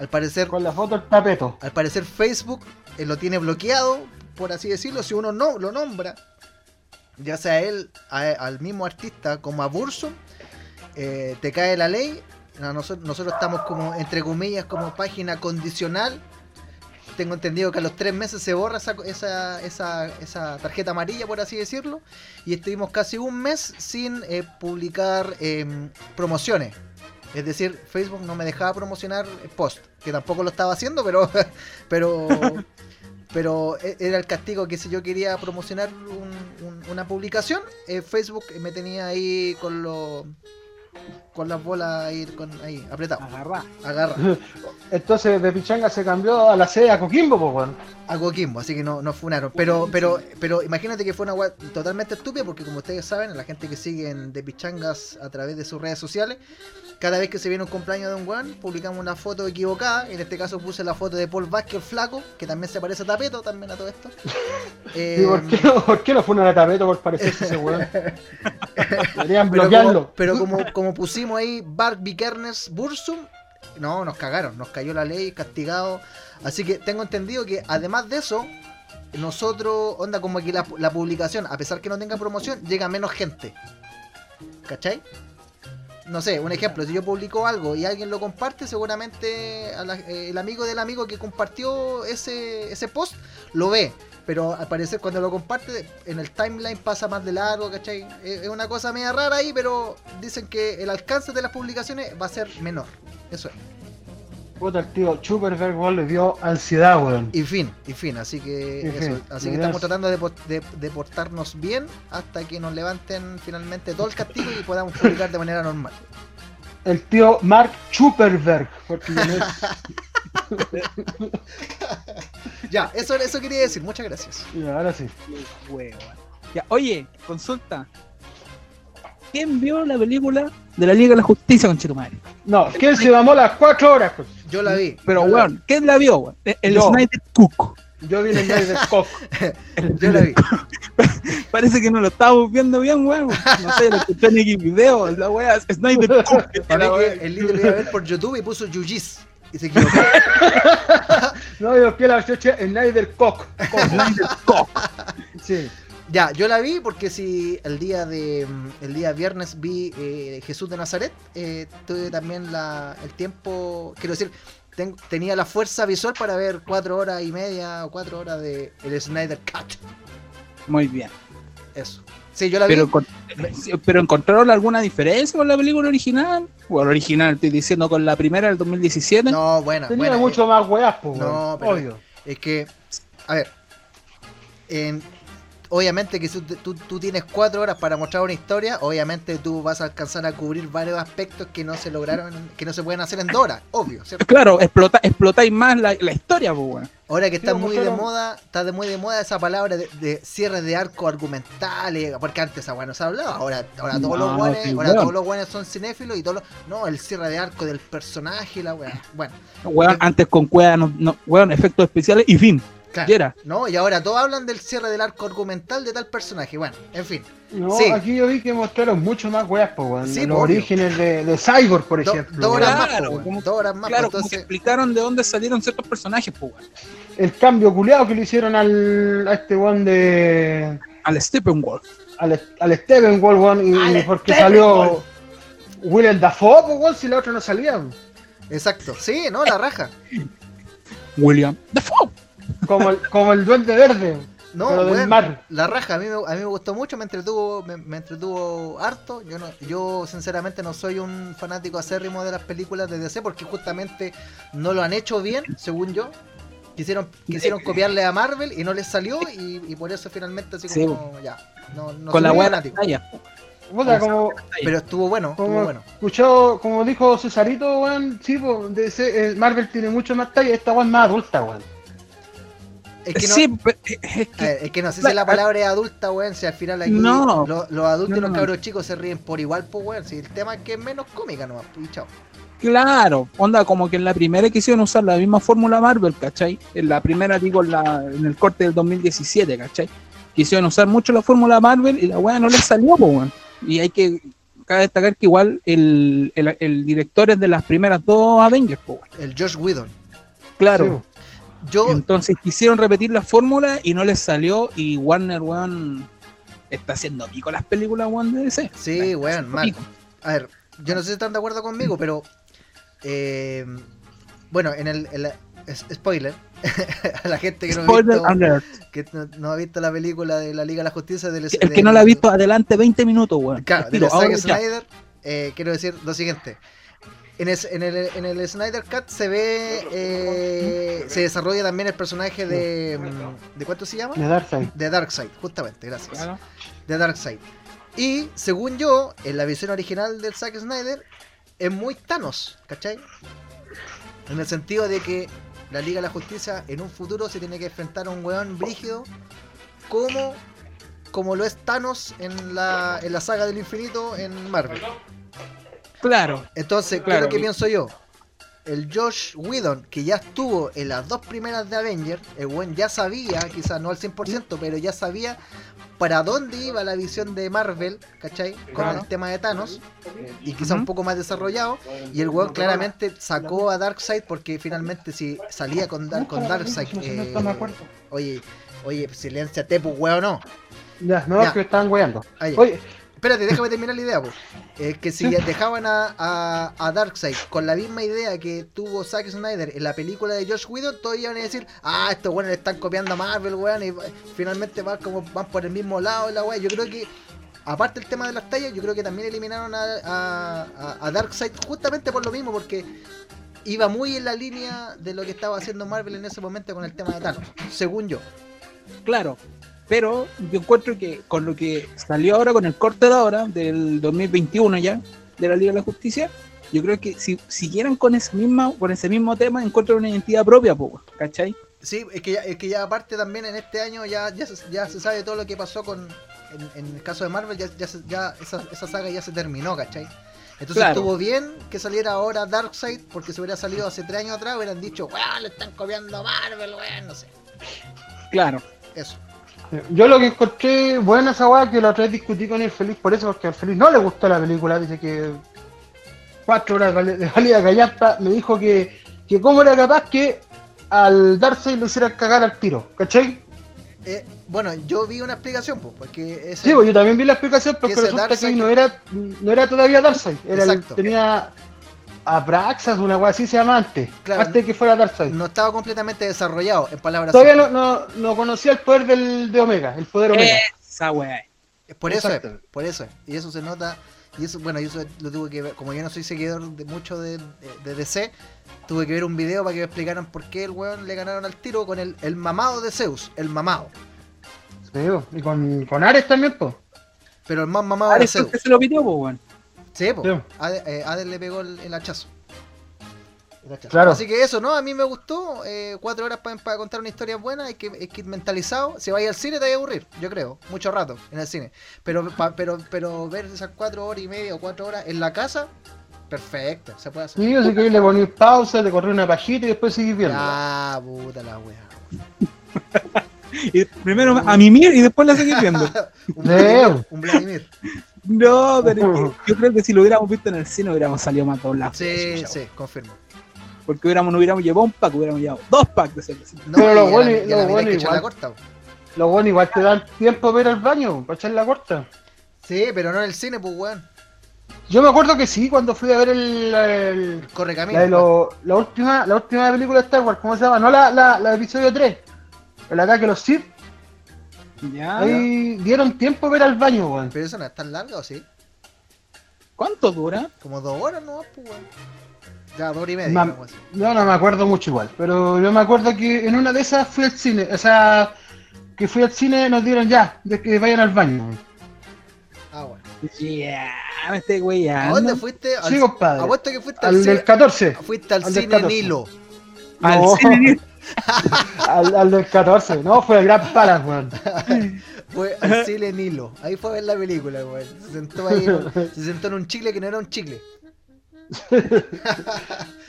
Speaker 1: Al parecer
Speaker 2: Con la foto del tapeto.
Speaker 1: Al parecer Facebook eh, lo tiene bloqueado, por así decirlo, si uno no lo nombra, ya sea él, al mismo artista como a Bursum, eh, te cae la ley. No, Nosotros, estamos como, entre comillas, como página condicional. Tengo entendido que a los tres meses se borra esa, esa, esa, tarjeta amarilla, por así decirlo. Y estuvimos casi un mes sin eh, publicar em, promociones. Es decir, Facebook no me dejaba promocionar post, que tampoco lo estaba haciendo, pero pero pero e- era el castigo que si yo quería promocionar un- un- una publicación, eh, Facebook me tenía ahí con los con las bolas ahí, con, ahí apretado,
Speaker 3: Agarrá.
Speaker 1: agarra
Speaker 2: Entonces de Pichanga se cambió a la sede a Coquimbo, pues, weón.
Speaker 1: a Coquimbo, así que no, no funaron. Pero, pero, pero imagínate que fue una weá totalmente estúpida, porque como ustedes saben, la gente que sigue en De Pichangas a través de sus redes sociales, cada vez que se viene un cumpleaños de un weón, publicamos una foto equivocada. En este caso puse la foto de Paul Vázquez, el flaco, que también se parece a Tapeto, también a todo esto.
Speaker 2: ¿Y por qué no, por qué no fue una tapeto por parecerse ese weón? Deberían
Speaker 1: Pero
Speaker 2: bloquearlo.
Speaker 1: como, pero como, como pusimos ahí Bart Vikernes Bursum, no, nos cagaron, nos cayó la ley, castigado. Así que tengo entendido que además de eso, nosotros, onda como que la, la publicación, a pesar que no tenga promoción, llega menos gente. ¿Cachai? No sé, un ejemplo, si yo publico algo y alguien lo comparte, seguramente eh, el amigo del amigo que compartió ese, ese post lo ve. Pero al parecer cuando lo comparte en el timeline pasa más de largo, ¿cachai? Es una cosa media rara ahí, pero dicen que el alcance de las publicaciones va a ser menor. Eso es.
Speaker 2: Puta, el tío Chuperberg, weón, le dio ansiedad, weón.
Speaker 1: Y fin, y fin. Así que
Speaker 2: Y
Speaker 1: eso.
Speaker 2: fin.
Speaker 1: Así que estamos tratando de, de- de portarnos bien hasta que nos levanten finalmente todo el castigo y podamos publicar de manera normal.
Speaker 2: El tío Mark Chuperberg, porque ya no es-
Speaker 1: Ya, eso, eso quería decir. Muchas gracias.
Speaker 2: Ahora sí.
Speaker 3: Huevo. Ya, oye, consulta. ¿Quién vio la película de la Liga de la Justicia con Chetumare?
Speaker 2: No, ¿quién se mamó las cuatro horas? pues?
Speaker 1: Yo la vi.
Speaker 3: Pero,
Speaker 1: la-
Speaker 3: weón, ¿quién la vio, weón? El
Speaker 2: Yo.
Speaker 3: Snyder Cook.
Speaker 2: Yo vi en el de Cock.
Speaker 1: Yo la vi.
Speaker 3: Parece que no lo estábamos viendo bien, weón. No sé, lo escuché en X video, la weá, Snyder Cook.
Speaker 1: Que el líder lo iba a ver por YouTube y puso Yujis. Y se equivocó.
Speaker 2: No, yo que la choche Snyder Cock. Cock.
Speaker 3: Snyder Cook.
Speaker 2: Sí.
Speaker 1: Ya, yo la vi porque si el día de mm, el día viernes vi eh, Jesús de Nazaret, eh, tuve también la, el tiempo, quiero decir, ten- tenía la fuerza visual para ver cuatro horas y media o cuatro horas de el Snyder Cut.
Speaker 3: Muy bien.
Speaker 1: Eso. Sí, yo la
Speaker 3: Pero,
Speaker 1: vi.
Speaker 3: pero encontraron alguna diferencia con la película original? Bueno, original, estoy diciendo con la primera del 2017.
Speaker 1: No, buena,
Speaker 2: Tenía
Speaker 1: buena.
Speaker 2: mucho más weas, pues,
Speaker 1: No, pero-
Speaker 2: Obvio.
Speaker 1: Es que, a ver, en- obviamente que si tú, tú- tienes cuatro horas para mostrar una historia, obviamente tú vas a alcanzar a cubrir varios aspectos que no se lograron, que no se pueden hacer en dos horas, obvio, ¿cierto?
Speaker 3: Claro, explota, explotáis más la, la historia, pues, weón.
Speaker 1: Ahora que está
Speaker 2: Sí,
Speaker 1: muy de moda, está de muy de moda esa palabra de, de cierre de arco argumentales, porque antes esa weá no se hablaba, ahora, ahora todos los guanes,
Speaker 3: sí,
Speaker 1: ahora todos los guanes son cinéfilos y todos los, no, el cierre de arco del personaje, la weá, bueno,
Speaker 3: Weón, antes con cueva, no, no- weón, efectos especiales y fin.
Speaker 1: Claro.
Speaker 3: Y era.
Speaker 1: No, y ahora todos hablan del cierre del arco argumental de tal personaje. Bueno, en fin.
Speaker 2: No,
Speaker 1: Sí.
Speaker 2: aquí yo vi que mostraron mucho más weas, weón.
Speaker 1: Sí,
Speaker 2: Los
Speaker 1: obvio.
Speaker 2: orígenes de, de Cyborg, por
Speaker 1: Do-
Speaker 2: ejemplo.
Speaker 1: dos horas más,
Speaker 3: Claro,
Speaker 1: po, dos horas más.
Speaker 3: claro,
Speaker 1: po,
Speaker 3: como que
Speaker 1: entonces,
Speaker 3: explicaron de dónde salieron ciertos personajes, weón.
Speaker 2: El cambio culiado que le hicieron al, a este weón de.
Speaker 3: Al Steppenwolf.
Speaker 2: al, al Steppenwolf, weón, y,
Speaker 1: Al
Speaker 2: y porque salió Willem Dafoe, weón, si la otra no salía.
Speaker 1: exacto. Sí, no, la raja.
Speaker 3: William Dafoe.
Speaker 2: Como el, como el Duende Verde.
Speaker 1: No,
Speaker 2: Pero del
Speaker 1: weón,
Speaker 2: mar.
Speaker 1: la raja. A mí, me, a mí me gustó mucho, me entretuvo, me, me entretuvo harto. Yo, no, yo, sinceramente, no soy un fanático acérrimo de las películas de DC porque justamente no lo han hecho bien, según yo. Quisieron, quisieron copiarle a Marvel y no les salió y, y por eso finalmente así
Speaker 3: Sí,
Speaker 1: como ya. No, no
Speaker 3: con la de.
Speaker 2: Puta, como,
Speaker 1: Pero estuvo bueno, estuvo
Speaker 2: como
Speaker 1: bueno.
Speaker 2: escuchó, como dijo Cesarito, weón, sí, pues, DC, eh, Marvel tiene mucho más talla, esta weón es más adulta, weón.
Speaker 1: Es que no,
Speaker 3: Sí, es
Speaker 1: A
Speaker 3: que
Speaker 1: ver, es que no sé si la palabra es adulta, weón, si al final aquí
Speaker 3: No.
Speaker 1: lo- los adultos y
Speaker 3: No,
Speaker 1: los cabros chicos se ríen por igual, pues weón, si el tema es que es menos cómica nomás, pues, y chao.
Speaker 3: Claro, onda como que en la primera quisieron usar la misma fórmula Marvel, ¿cachai? En la primera, digo, en, la, en el corte del 2017, ¿cachai? Quisieron usar mucho la fórmula Marvel y la weá no les salió, po, weón. Y hay que cabe destacar que igual el, el, el director es de las primeras dos Avengers, po, weón.
Speaker 1: El Josh Whedon.
Speaker 3: Claro.
Speaker 1: Yo,
Speaker 3: Entonces quisieron repetir la fórmula y no les salió y Warner, weón, está haciendo pico las películas, weón, de DC.
Speaker 1: sí, weón, mal.
Speaker 3: pico.
Speaker 1: A ver, yo no sé si están de acuerdo conmigo, pero. eh, bueno, en el. en la- es- spoiler. a la gente que no, ha visto, que no, no ha visto la película de la Liga de la Justicia del
Speaker 3: El que no la ha visto, adelante 20 minutos, weón.
Speaker 1: Claro, Zack. Snyder, eh, quiero decir lo siguiente. En, es- en el, en el Snyder Cut se ve, eh, se desarrolla también el personaje de, mm, ¿de cuánto se llama?
Speaker 2: De Darkseid.
Speaker 1: De Darkseid, justamente, gracias.
Speaker 3: Claro.
Speaker 1: De Darkseid. Y según yo, en la visión original del Zack Snyder, es muy Thanos, ¿cachai? En el sentido de que la Liga de la Justicia en un futuro se tiene que enfrentar a un weón brígido como, como lo es Thanos en la, en la saga del infinito en Marvel.
Speaker 3: Claro.
Speaker 1: Entonces, ¿qué
Speaker 3: Claro.
Speaker 1: es lo que pienso yo? El Josh Whedon, que ya estuvo en las dos primeras de Avengers, el buen ya sabía, quizás no al 100%, pero ya sabía para dónde iba la visión de Marvel, ¿cachai? Con
Speaker 3: Claro.
Speaker 1: el tema de Thanos, y quizá un
Speaker 3: Ujú.
Speaker 1: poco más desarrollado, y el weón claramente sacó a Darkseid porque finalmente si salía con, Dar- con Darkseid, eh, oye, oye, silenciate, pues weón, no.
Speaker 2: Ya, no,
Speaker 1: Ya.
Speaker 2: que estaban weando. Oye,
Speaker 1: Espérate, déjame terminar la idea, pues. Es que si dejaban a, a, a Darkseid con la misma idea que tuvo Zack Snyder en la película de Josh Whedon, todos iban a decir, ah, estos weones le están copiando a Marvel, weón, y finalmente van como van por el mismo lado la weá. Yo creo que, aparte del tema de las tallas, yo creo que también eliminaron a, a, a- a Darkseid justamente por lo mismo, porque iba muy en la línea de lo que estaba haciendo Marvel en ese momento con el tema de Thanos, según yo.
Speaker 3: Claro, pero yo encuentro que con lo que salió ahora, con el corte de ahora, del 2021 ya, de la Liga de la Justicia, yo creo que si siguieran con ese mismo, con ese mismo tema, encuentran una identidad propia, po, ¿cachai?
Speaker 1: Sí, es que, ya, es que ya aparte también en este año ya, ya, se, ya se sabe todo lo que pasó con en, en el caso de Marvel, ya, ya, ya esa, esa saga ya se terminó, ¿cachai? Entonces
Speaker 3: Claro.
Speaker 1: estuvo bien que saliera ahora Darkseid, porque si hubiera salido hace tres años atrás hubieran dicho, weón, le están copiando a Marvel, weón, no sé.
Speaker 3: Claro.
Speaker 1: Eso.
Speaker 2: Yo lo que encontré buena esa weá que la otra vez discutí con el Feliz por eso, porque al Feliz no le gustó la película, dice que cuatro horas de valida callasta, me dijo que, que cómo era capaz que al Darkseid lo hicieran cagar al tiro, ¿cachai?
Speaker 1: Eh, bueno, yo vi una explicación, pues, porque ese-
Speaker 2: Sí, pues yo también vi la explicación, pero
Speaker 1: que ese
Speaker 2: resulta que no era, no era todavía Darkseid. Era el- tenía Abraxas, una weá así se llama antes.
Speaker 1: Claro.
Speaker 2: antes de que fuera Darkseid.
Speaker 1: no estaba completamente desarrollado, en palabras
Speaker 2: Todavía no, no, no conocía el poder del, de Omega, el poder Omega.
Speaker 3: Esa weá.
Speaker 1: Por eso es, por eso es. Y eso se nota. Y eso, bueno, y eso lo tuve que ver. Como yo no soy seguidor de mucho de, de- de DC, tuve que ver un video para que me explicaran por qué el weón le ganaron al tiro con el, el mamado de Zeus. El mamado.
Speaker 2: Sí, po. y con, con Ares también, pues.
Speaker 1: Pero el más mamado de
Speaker 3: Ares
Speaker 1: Zeus.
Speaker 3: que se lo pidió, pues, weón.
Speaker 1: Sí, po.
Speaker 2: Sí.
Speaker 1: Ade- eh, le pegó el, el hachazo. El hachazo.
Speaker 2: Claro.
Speaker 1: Así que eso, ¿no? A mí me gustó. eh, cuatro horas para contar una historia buena. Hay que, hay que ir mentalizado. Si vais al cine te va a aburrir, yo creo. Mucho rato en el cine. Pero, pa- pero, pero ver esas cuatro horas y media o cuatro horas en la casa, perfecto. Se puede hacer.
Speaker 2: Sí, así que le ponís pausa, te corrí una pajita y después seguís viendo.
Speaker 1: Ah, puta la wea.
Speaker 3: Y primero a mimir y después la seguís viendo.
Speaker 1: Un Vladimir. Un Vladimir.
Speaker 3: No, pero es que yo creo que si lo hubiéramos visto en el cine hubiéramos salido más doblados.
Speaker 1: Sí, sí, confirmo.
Speaker 3: Porque hubiéramos, no hubiéramos llevado un pack, hubiéramos llevado dos packs de cerveza.
Speaker 1: No,
Speaker 2: Pero lo bueno-
Speaker 1: la-
Speaker 2: lo bueno
Speaker 1: que
Speaker 2: igual.
Speaker 1: la corta.
Speaker 2: Lo bueno, igual te dan tiempo para ir al baño, para echar la corta.
Speaker 1: Sí, pero no en el cine, pues weón.
Speaker 2: Yo me acuerdo que sí, cuando fui a ver el, el-
Speaker 1: Corre
Speaker 2: la,
Speaker 1: camino.
Speaker 2: de lo- la última la última película de Star Wars, ¿cómo se llama? No la, la, la de episodio 3, el ataque a los Sith.
Speaker 3: Ya.
Speaker 2: Ahí dieron tiempo para ir al baño, weón.
Speaker 1: Pero eso no es tan largo, ¿o sí?
Speaker 3: ¿Cuánto dura?
Speaker 1: Como dos horas no, pues weón. Ya, dos horas y media.
Speaker 2: Ma-
Speaker 1: así.
Speaker 2: No, no me acuerdo mucho igual, pero yo me acuerdo que en una de esas fui al cine, o sea, que fui al cine nos dieron ya, de que vayan al baño.
Speaker 1: Ah, bueno.
Speaker 3: Ya, me estoy güey
Speaker 1: ¿A dónde fuiste? Al,
Speaker 2: Sí, compadre.
Speaker 1: Apuesto que fuiste al,
Speaker 2: Al
Speaker 1: cine.
Speaker 2: del 14.
Speaker 1: Fuiste al
Speaker 2: al del
Speaker 1: cine
Speaker 2: 14.
Speaker 1: Nilo.
Speaker 3: Al
Speaker 2: No.
Speaker 3: cine.
Speaker 2: Al, al del 14, no, fue el Gran Palace, weón.
Speaker 1: Fue al cine Nilo. Ahí fue a ver la película, weón. Se sentó ahí, se sentó en un chicle que no era un chicle.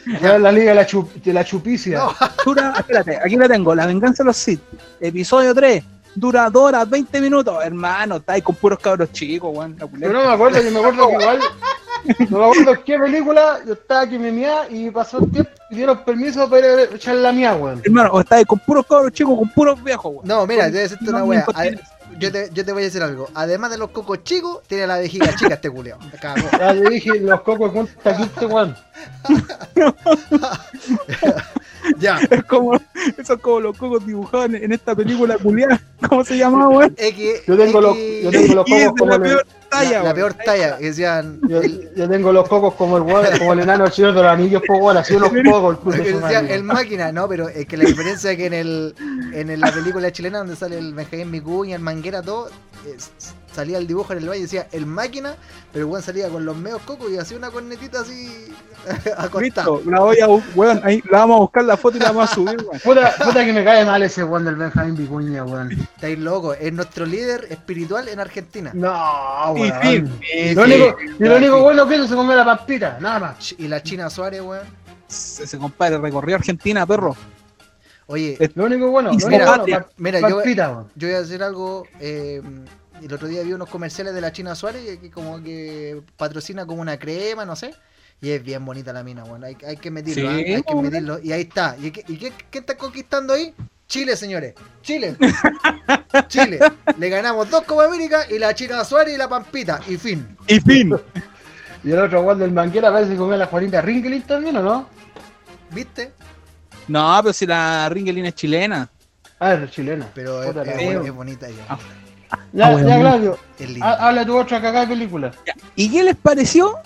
Speaker 2: En la liga de la, chup- de la chupicia.
Speaker 1: No.
Speaker 3: Dura, espérate, aquí la tengo, La venganza de los Sith, episodio 3, dura 2 horas 20 minutos, hermano, está ahí con puros cabros chicos, weón.
Speaker 2: Yo no me acuerdo, yo me acuerdo que igual. No me acuerdo qué película, yo estaba aquí me mía y pasó el tiempo y dieron permiso para ir a echar la mía, weón.
Speaker 3: Hermano, o está ahí con puros cabros chicos, con puros viejos, weón.
Speaker 1: No, mira, debe decirte una Ade- Yo te, yo te voy a decir algo. Además de los cocos chicos, tiene la vejiga chica este cago.
Speaker 2: Ya te dije, los cocos con taquiste, weón.
Speaker 1: Ya.
Speaker 3: Es como, eso es como los cocos dibujados en, en esta película culiada. ¿Cómo se llamaba, weón?
Speaker 2: Yo tengo los- yo tengo los cocos como
Speaker 3: la
Speaker 2: el-
Speaker 3: peor talla,
Speaker 1: la, peor talla. Que decían.
Speaker 2: Yo,
Speaker 1: el-
Speaker 2: yo tengo los cocos como el weón, como el enano señor de los anillos, pues weón, así unos cocos, el
Speaker 1: decían el máquina, no, pero es que la diferencia es que en el en el- la película chilena donde sale el Benjamín Micuña, el Manguera, todo, es- salía el dibujo en el baño y decía el máquina, pero el weón salía con los medios cocos y hacía una cornetita así.
Speaker 3: Listo, la voy a, weón, ahí la vamos a buscar la foto y la vamos a subir, weón.
Speaker 2: Puta, puta que me cae mal ese weón del Benjamín Vicuña, weón.
Speaker 1: Estáis loco, es nuestro líder espiritual en Argentina.
Speaker 2: No,
Speaker 3: Y
Speaker 2: weón. lo único, y lo único bueno que hizo se comió la pampita, nada más.
Speaker 1: Y la China Suárez, weón.
Speaker 3: Ese compadre recorrió Argentina, perro.
Speaker 1: Oye,
Speaker 3: Es-
Speaker 2: Lo único bueno, lo
Speaker 1: mira,
Speaker 2: bueno, pa-
Speaker 1: mira, yo- voy a decir algo. eh, el otro día vi unos comerciales de la China Suárez que como que patrocina como una crema, no sé. Y es bien bonita la mina, bueno. Hay, hay que medirlo,
Speaker 3: Sí,
Speaker 1: ¿ah? hay que medirlo. Y ahí está. ¿Y, qué, y qué- qué está conquistando ahí? Chile, señores. Chile. Chile. Le ganamos dos Copa América y la China Suárez y la Pampita. Y fin.
Speaker 3: Y fin.
Speaker 2: Y el otro weón del Manguera parece que comió la Juanita Ringelin también, ¿o no?
Speaker 1: ¿Viste?
Speaker 3: No, pero si la Ringelina es chilena.
Speaker 2: Ah, es chilena.
Speaker 1: Pero es, es- bonita ella.
Speaker 3: Ah.
Speaker 2: Ya,
Speaker 3: Ah, bueno.
Speaker 2: ya, Claudio, habla tu otra cagada de película.
Speaker 3: ¿Y qué les pareció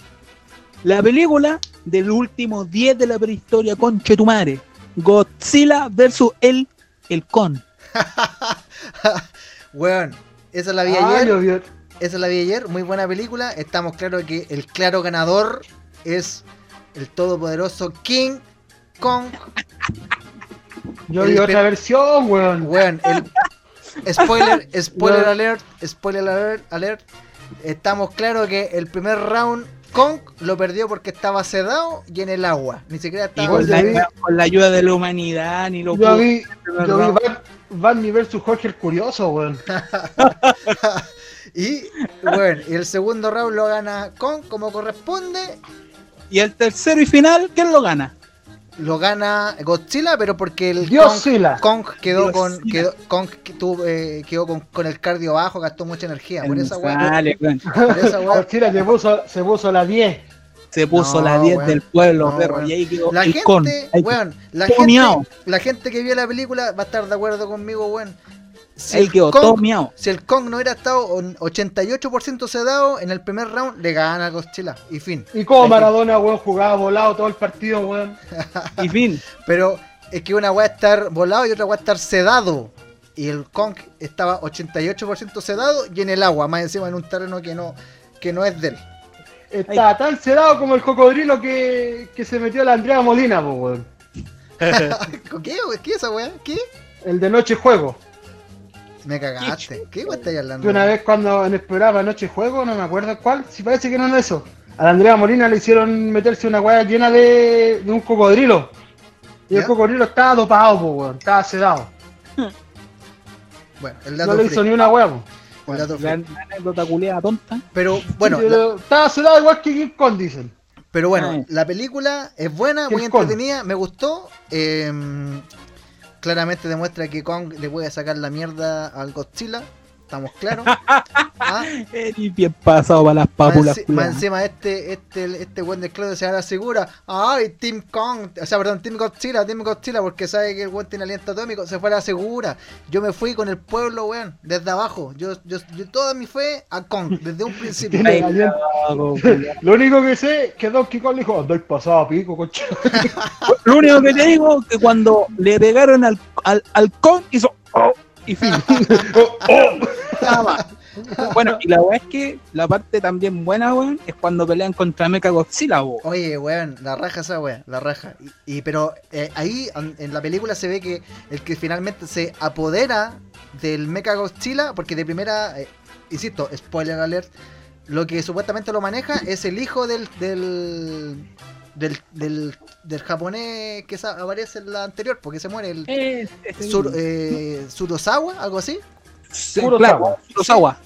Speaker 3: la película del último 10 de la prehistoria con Chetumare? Godzilla versus el, el con.
Speaker 1: Weón, esa la vi
Speaker 2: Ah,
Speaker 1: ayer. Esa la vi ayer, muy buena película. Estamos claros que el claro ganador es el todopoderoso King Kong.
Speaker 2: Yo
Speaker 1: El
Speaker 2: vi otra versión, weón.
Speaker 1: Weón, el spoiler, spoiler alert, spoiler alert, alert. Estamos claros que el primer round Kong lo perdió porque estaba sedado y en el agua. Ni siquiera
Speaker 3: Y
Speaker 1: estaba.
Speaker 2: Igual
Speaker 3: con
Speaker 2: vi-
Speaker 3: la, con la ayuda de la humanidad, ni lo
Speaker 2: Yo
Speaker 3: pudo-
Speaker 2: vi, yo vi Van, Van versus Jorge el Curioso, weón.
Speaker 1: y bueno, y el segundo round lo gana Kong como corresponde.
Speaker 3: Y el tercero y final, ¿quién lo gana?
Speaker 1: Lo gana Godzilla, pero porque el Kong, quedó con quedó, Kong tuvo, eh, quedó con, con el cardio bajo, gastó mucha energía. Por esa weá,
Speaker 3: Sale, weón.
Speaker 1: por esa weá,
Speaker 2: Godzilla se puso, se puso la 10.
Speaker 3: Se puso
Speaker 1: No,
Speaker 3: la 10
Speaker 1: weón.
Speaker 3: del pueblo,
Speaker 1: No,
Speaker 3: perro. Y ahí quedó
Speaker 1: La
Speaker 3: el
Speaker 1: gente,
Speaker 3: con. Ahí
Speaker 1: weón, la gente, la gente que vio la película va a estar de acuerdo conmigo, weón. Si el
Speaker 3: quedó
Speaker 1: Kong-
Speaker 3: miau.
Speaker 1: Si el Kong no hubiera estado un 88% sedado en el primer round, le gana a Godzilla. Y fin.
Speaker 2: Y como Maradona, weón, jugaba volado todo el partido, weón.
Speaker 3: Y fin.
Speaker 1: Pero es que una weá es estar volado y otra weá es estar sedado. Y el Kong estaba 88% sedado y en el agua, más encima en un terreno que no, que no es de él.
Speaker 2: Está tan sedado como el cocodrilo que, que se metió la Andrea Molina, po, weón.
Speaker 1: ¿Qué? ¿Qué esa weá? ¿Qué?
Speaker 2: El de Noche Juego.
Speaker 1: Me cagaste. ¿Qué estáis hablando?
Speaker 2: Una vez cuando en el programa Noche Juego, no me acuerdo cuál, si parece que no es eso. A la Andrea Molina le hicieron meterse una weá llena de, de un cocodrilo. Y el cocodrilo estaba dopado, po, weón. Estaba sedado.
Speaker 1: Bueno, el
Speaker 2: No
Speaker 1: dato
Speaker 2: le
Speaker 1: freak,
Speaker 2: hizo ni una weá, po.
Speaker 1: el dato
Speaker 3: La, anécdota culiada tonta.
Speaker 1: Pero bueno, la-
Speaker 2: Estaba sedado igual que King Kong, dicen.
Speaker 1: pero bueno,
Speaker 3: Ay.
Speaker 1: la película es buena,
Speaker 2: ¿Qué
Speaker 1: muy entretenida, me gustó. eh, claramente demuestra que Kong le puede sacar la mierda al Godzilla. Estamos claros. ¿Ah?
Speaker 3: Y bien pasado para las pápulas.
Speaker 1: Más, encima este, este, este buen del Claudio se ahora asegura, ay, Team Kong, o sea, perdón, Team Godzilla, Team Godzilla, porque sabe que el weón tiene aliento atómico, se fue a la segura. Yo me fui con el pueblo, weón, desde abajo. Yo, yo, yo toda mi fe a Kong, desde un principio.
Speaker 2: Lo único que sé es que Donkey Kong le dijo, doy pasado a pico, concha.
Speaker 3: Lo único que te digo es que cuando le pegaron al, al, al con, hizo. "Oh", y fin. Nada más. Bueno, y la weá es que la parte también buena, weón, es cuando pelean contra Mecha Godzilla, weón.
Speaker 1: Oye, weón, la raja esa weón, la raja. Y, y- pero eh, ahí en, en la película se ve que el que finalmente se apodera del Mecha Godzilla, porque de primera, eh, insisto, spoiler alert, lo que supuestamente lo maneja es el hijo del del del, del, del japonés que aparece en la anterior, porque se muere el
Speaker 3: Eh,
Speaker 1: Sur- eh, Surosawa, algo así.
Speaker 3: sí,
Speaker 2: Kurosawa.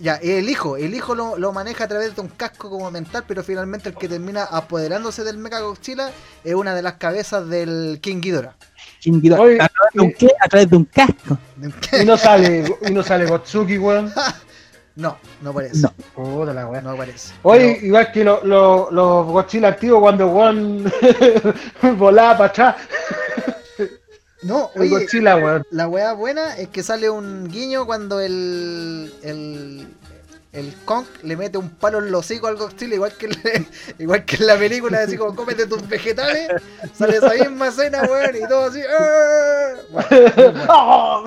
Speaker 1: Ya, el hijo, el hijo lo, lo maneja a través de un casco como mental, pero finalmente el que termina apoderándose del Mecha Godzilla es una de las cabezas del King Ghidorah.
Speaker 3: King Ghidorah.
Speaker 2: Oye,
Speaker 3: ¿A través de un
Speaker 2: y-
Speaker 3: qué? A través de un casco.
Speaker 2: Y no sale, y no sale Gotsuki, weón.
Speaker 1: No, no parece.
Speaker 3: No.
Speaker 2: Puta la weá.
Speaker 1: No aparece.
Speaker 2: Oye, igual que lo- lo- los Godzilla activos cuando Juan volaba para atrás.
Speaker 1: No, oye,
Speaker 2: Godzilla, weón.
Speaker 1: la weá buena es que sale un guiño cuando el, el, el Kong le mete un palo en los hocico al Godzilla, igual que, en- igual que en la película, así como cómete tus vegetales, sale esa misma escena, weón, y todo así. ¡ah! Bueno,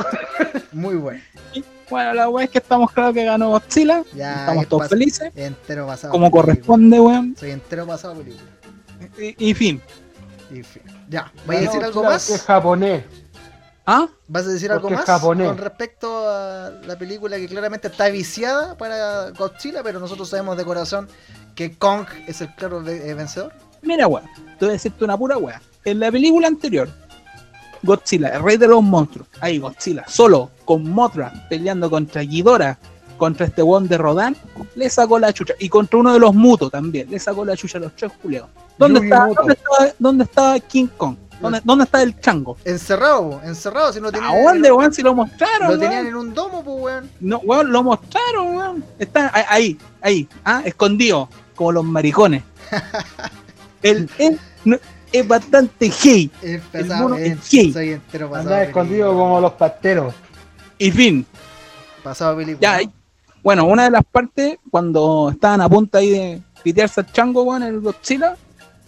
Speaker 1: muy bueno.
Speaker 3: Bueno, la weá es que estamos claros que ganó Godzilla.
Speaker 1: Ya,
Speaker 3: Estamos todos felices.
Speaker 1: Entero pasado.
Speaker 3: Como
Speaker 1: película.
Speaker 3: corresponde, weón.
Speaker 1: Soy entero pasado película.
Speaker 3: Y, y fin.
Speaker 1: Y fin. Ya, ¿vais a decir algo más?
Speaker 2: Es japonés.
Speaker 3: ¿Ah?
Speaker 1: ¿Vas a decir algo
Speaker 2: Porque
Speaker 1: más
Speaker 2: japonés.
Speaker 1: con respecto a la película que claramente está viciada para Godzilla, pero nosotros sabemos de corazón que Kong es el claro eh, vencedor?
Speaker 3: Mira, weón. Te voy a decirte una pura weá. En la película anterior, Godzilla, el rey de los monstruos. Ahí, Godzilla, solo, con Mothra, peleando contra Ghidorah, contra este weón de Rodan, le sacó la chucha. Y contra uno de los mutos también, le sacó la chucha a los tres culiados. ¿Dónde está, dónde, está, ¿Dónde está King Kong? ¿Dónde, dónde está el chango?
Speaker 1: Encerrado, encerrado, si no
Speaker 3: ¿A dónde, weón? Si lo mostraron,
Speaker 1: Lo
Speaker 3: weón.
Speaker 1: tenían en un domo, pues, weón.
Speaker 3: No, weón, lo mostraron, weón. Está ahí, ahí, ah, escondido, como los maricones. Él es, no- es bastante gay.
Speaker 1: Es
Speaker 3: El
Speaker 1: pesado,
Speaker 3: mono
Speaker 1: eh,
Speaker 3: es gay.
Speaker 1: soy entero pasado.
Speaker 2: Anda escondido como los pasteros.
Speaker 3: Y fin,
Speaker 1: Pasado película.
Speaker 3: ya, ahí. bueno, una de las partes, cuando estaban a punto ahí de pitearse al chango, weón, el Godzilla,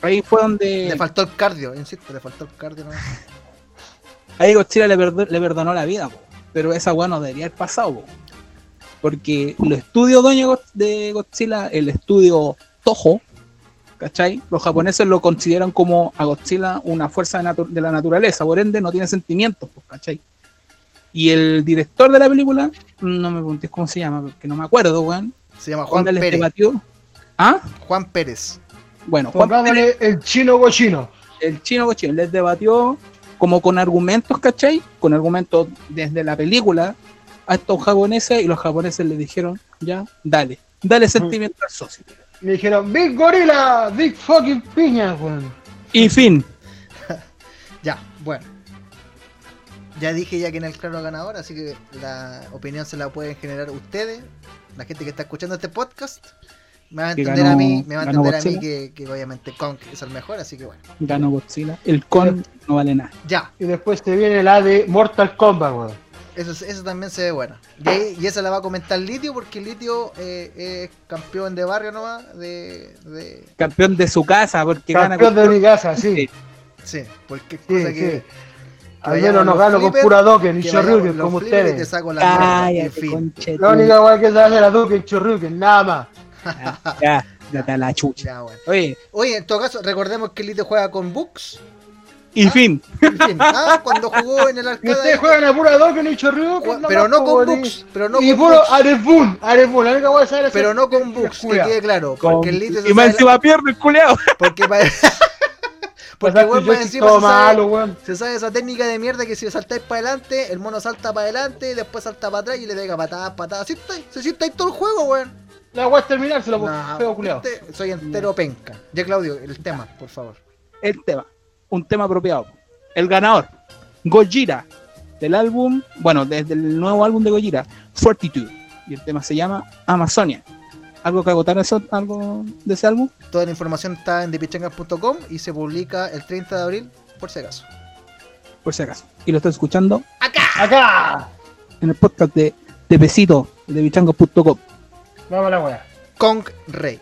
Speaker 3: ahí fue donde
Speaker 1: Le faltó el cardio, insisto, le faltó el cardio. ¿no?
Speaker 3: ahí Godzilla le, perdo- le perdonó la vida, po. pero esa weón no debería haber pasado, po. porque los estudios dueños de Godzilla, el estudio Toho, ¿cachai? Los japoneses lo consideran como a Godzilla una fuerza de, natu- de la naturaleza, por ende no tiene sentimientos, pues, ¿cachai? Y el director de la película, no me preguntes cómo se llama, porque no me acuerdo, weón.
Speaker 1: Se llama Juan
Speaker 3: les
Speaker 1: Pérez.
Speaker 3: debatió. ¿Ah?
Speaker 1: Juan Pérez.
Speaker 3: Bueno, Juan Pérez,
Speaker 2: el chino cochino.
Speaker 3: el chino cochino les debatió como con argumentos, ¿cachai? Con argumentos desde la película a estos japoneses y los japoneses le dijeron, ya, dale, dale sentimiento al socio.
Speaker 2: Me dijeron, Big Gorila, Big fucking piña, weón.
Speaker 3: Y fin,
Speaker 1: Ya, bueno. Ya dije ya que en el claro ganador, así que la opinión se la pueden generar ustedes, la gente que está escuchando este podcast. Me va a entender
Speaker 3: ganó-
Speaker 1: a mí, me va a
Speaker 3: ganó
Speaker 1: entender a mí
Speaker 3: Godzilla.
Speaker 1: que, que obviamente Kong es el mejor, así que bueno.
Speaker 3: Ganó Godzilla. El con no vale nada.
Speaker 1: Ya,
Speaker 2: Y después te viene la de Mortal Kombat, weón.
Speaker 1: eso, eso también se ve bueno. Y, ahí- y esa la va a comentar Litio, porque Litio eh, es campeón de barrio nomás, de... de
Speaker 3: Campeón de su casa, porque
Speaker 2: Campeón
Speaker 3: gana
Speaker 2: de mi casa, sí.
Speaker 1: sí, porque es
Speaker 2: Sí,
Speaker 1: cosa
Speaker 2: sí.
Speaker 1: que... que
Speaker 2: Al menos no gano con pura Dokken y
Speaker 1: los
Speaker 2: como
Speaker 1: y te
Speaker 2: ustedes.
Speaker 1: saco la mierda, en
Speaker 3: Cállate,
Speaker 1: fin.
Speaker 2: La única weá que se hace es la Dokken Shoryuken, nada más.
Speaker 3: Ya, date a la chucha.
Speaker 1: Ya, bueno.
Speaker 3: Oye,
Speaker 1: Oye, en todo caso, recordemos que Litio juega con Books.
Speaker 3: y
Speaker 1: Ah.
Speaker 3: fin.
Speaker 1: En fin, ah, cuando jugó en el
Speaker 2: Y
Speaker 1: arcade.
Speaker 2: ustedes juegan a pura Dokken y Shoryuken.
Speaker 1: pero no con Books. Pero no
Speaker 2: Y
Speaker 1: con
Speaker 2: puro. Arefun, Arefun, la única weá que se hace
Speaker 1: Pero no con Books, que quede claro. Porque el Litio se
Speaker 3: y más encima pierde el culeado.
Speaker 1: Porque, pa- porque
Speaker 2: Pasaste
Speaker 1: weón, más encima
Speaker 2: todo
Speaker 1: se sabe,
Speaker 2: malo, weón.
Speaker 1: se sabe esa técnica de mierda que si saltáis para adelante, el mono salta para adelante, después salta para atrás y le pega patadas, patadas. Así estáis, se sienta ahí todo el juego, weón.
Speaker 2: La weá es terminárselo,
Speaker 1: No,
Speaker 2: po, feo culiao.
Speaker 1: este- soy entero penca. Ya, Claudio, el tema, por favor.
Speaker 3: El tema. Un tema apropiado. El ganador. Gojira. Del álbum, bueno, desde el nuevo álbum de Gojira, Fortitude. Y el tema se llama Amazonia. ¿Algo que agotar eso, algo de ese álbum?
Speaker 1: Toda la información está en depichangas.com y se publica el 30 de abril, por si acaso.
Speaker 3: Por si acaso. Y lo estás escuchando
Speaker 2: Acá.
Speaker 3: en el podcast de, de Pesito, de bichangos.com.
Speaker 2: Vamos a la weá.
Speaker 1: Kong Rey.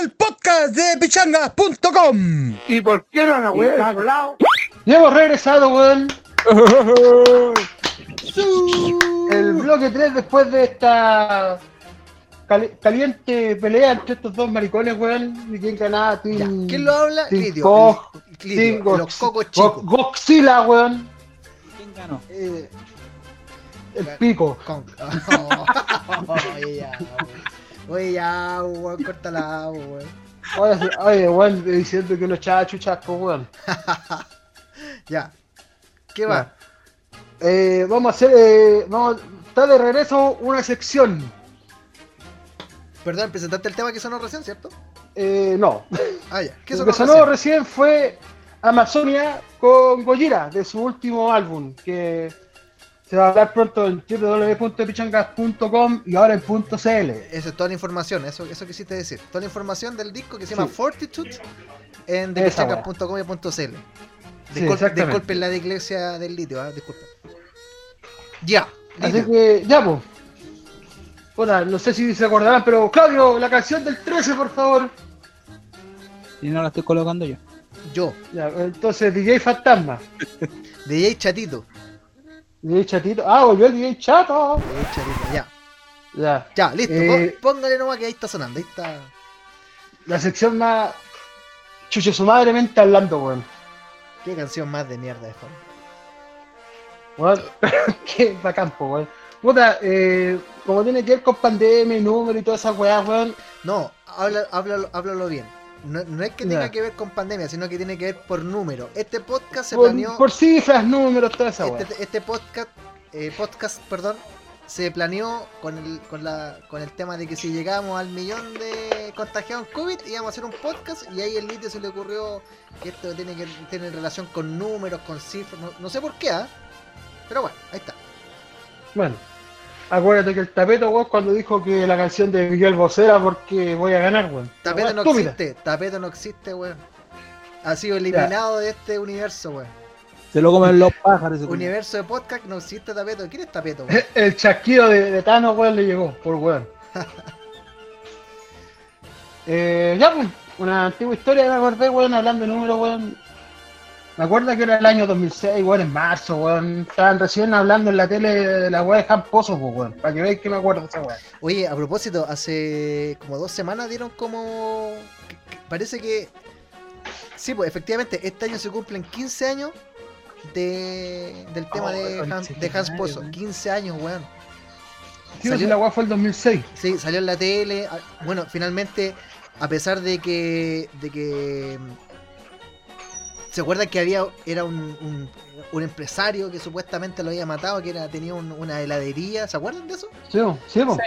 Speaker 6: El podcast de pichangas.com.
Speaker 5: ¿Y por qué no la weá? hablado?
Speaker 2: Y hemos regresado, weón. El bloque 3 después de esta cali- caliente pelea entre estos dos maricones, weón. ¿Y quién ganaba?
Speaker 1: Ya,
Speaker 2: Team-
Speaker 1: ¿Quién lo habla?
Speaker 2: Team
Speaker 1: Lidio. El- Lidio,
Speaker 2: Team
Speaker 1: los cocos
Speaker 2: Go-
Speaker 1: chicos.
Speaker 2: Godzilla, weón.
Speaker 3: ¿Quién ganó?
Speaker 2: Eh, el pico.
Speaker 1: Con... Ya, weón. Oye, ya, weón, córtala, weón.
Speaker 2: Oye, oye, weón, diciendo que los chachuchas, pues, weón.
Speaker 1: Ya. ¿Qué va?
Speaker 2: Eh, vamos a hacer, eh, vamos, está de regreso una sección.
Speaker 1: Perdón, presentaste el tema que sonó recién, ¿cierto?
Speaker 2: Eh, no,
Speaker 1: Ah, ya. ¿Qué
Speaker 2: lo
Speaker 1: sonó
Speaker 2: que sonó
Speaker 1: recién?
Speaker 2: recién fue Amazonia con Gojira, de su último álbum, que se va a hablar pronto en www.pichangas.com y ahora en .cl.
Speaker 1: Esa es toda la información, eso, eso quisiste decir. Toda la información del disco que se llama
Speaker 2: Sí.
Speaker 1: Fortitude en
Speaker 2: Esa
Speaker 1: depichangas.com y .cl.
Speaker 2: Sí,
Speaker 1: Discul-
Speaker 2: exactamente.
Speaker 1: disculpen la iglesia del litio, ¿ah? disculpen. Ya,
Speaker 2: Así que, ya, pues. Puta, no sé si se acordarán, pero Claudio, la canción del 13, por favor.
Speaker 3: Y no la estoy colocando yo.
Speaker 1: yo,
Speaker 2: Ya, entonces, DJ Fantasma.
Speaker 1: DJ Chatito.
Speaker 2: DJ Chatito. Ah, volvió el DJ Chato.
Speaker 1: DJ Chatito, ya.
Speaker 2: Ya.
Speaker 1: Ya, listo.
Speaker 2: Eh,
Speaker 1: pó- Póngale nomás que ahí está sonando, ahí está.
Speaker 2: La sección más. Chuche su madre mente hablando, weón.
Speaker 1: Qué canción más de mierda de fondo.
Speaker 2: Weón, Qué bacán, weón. Puta, eh, como tiene que ver con pandemia y número y toda esa weá, weón.
Speaker 1: No, habla, háblalo, háblalo bien. No, no es que tenga que ver con pandemia, sino que tiene que ver por número. Este podcast se
Speaker 2: Por,
Speaker 1: planeó.
Speaker 2: por cifras, números, toda esa.
Speaker 1: Este, este podcast, eh, podcast, perdón, se planeó con el, con la, con el tema de que si llegamos al millón de contagiados en COVID íbamos a hacer un podcast y ahí el litio se le ocurrió que esto tiene que tener relación con números, con cifras, no, no sé por qué, ¿ah? pero bueno, ahí está.
Speaker 2: Bueno, acuérdate que el tapeto, weón, cuando dijo que la canción de Miguel Bosé era porque voy a ganar, weón. Weá
Speaker 1: no
Speaker 2: estúpida.
Speaker 1: existe, Tapeto no existe, weón. Ha sido eliminado de este universo, weón.
Speaker 3: Se lo comen los pájaros. ese.
Speaker 1: Universo de podcast no existe Tapeto. ¿Quién es Tapeto, weón?
Speaker 2: El chasquido de, de Thanos, weón, le llegó, por weón. eh, ya, pues, una antigua historia, me acordé, weón, hablando de números, weón. Me acuerdo que era el año 2006, weón, en marzo, weón. Estaban recién hablando en la tele de la weá de Jan Pozo, pues, weón. Para que veáis que me acuerdo de esa weá.
Speaker 1: Oye, a propósito, hace como dos semanas dieron como. Parece que. Sí, pues efectivamente, este año se cumplen 15 años de, del tema
Speaker 2: Oh,
Speaker 1: de, Han- de Hans Pozo.
Speaker 2: weón.
Speaker 1: 15 años, weón.
Speaker 2: Sí,
Speaker 1: Salió-
Speaker 2: si la weá fue el 2006.
Speaker 1: Sí, salió en la tele. Bueno, finalmente, a pesar de que. de que. ¿Se acuerdan que había. era un, un, un empresario que supuestamente lo había matado, que era, tenía un- una heladería? ¿Se acuerdan de eso?
Speaker 2: Sí, sí, po.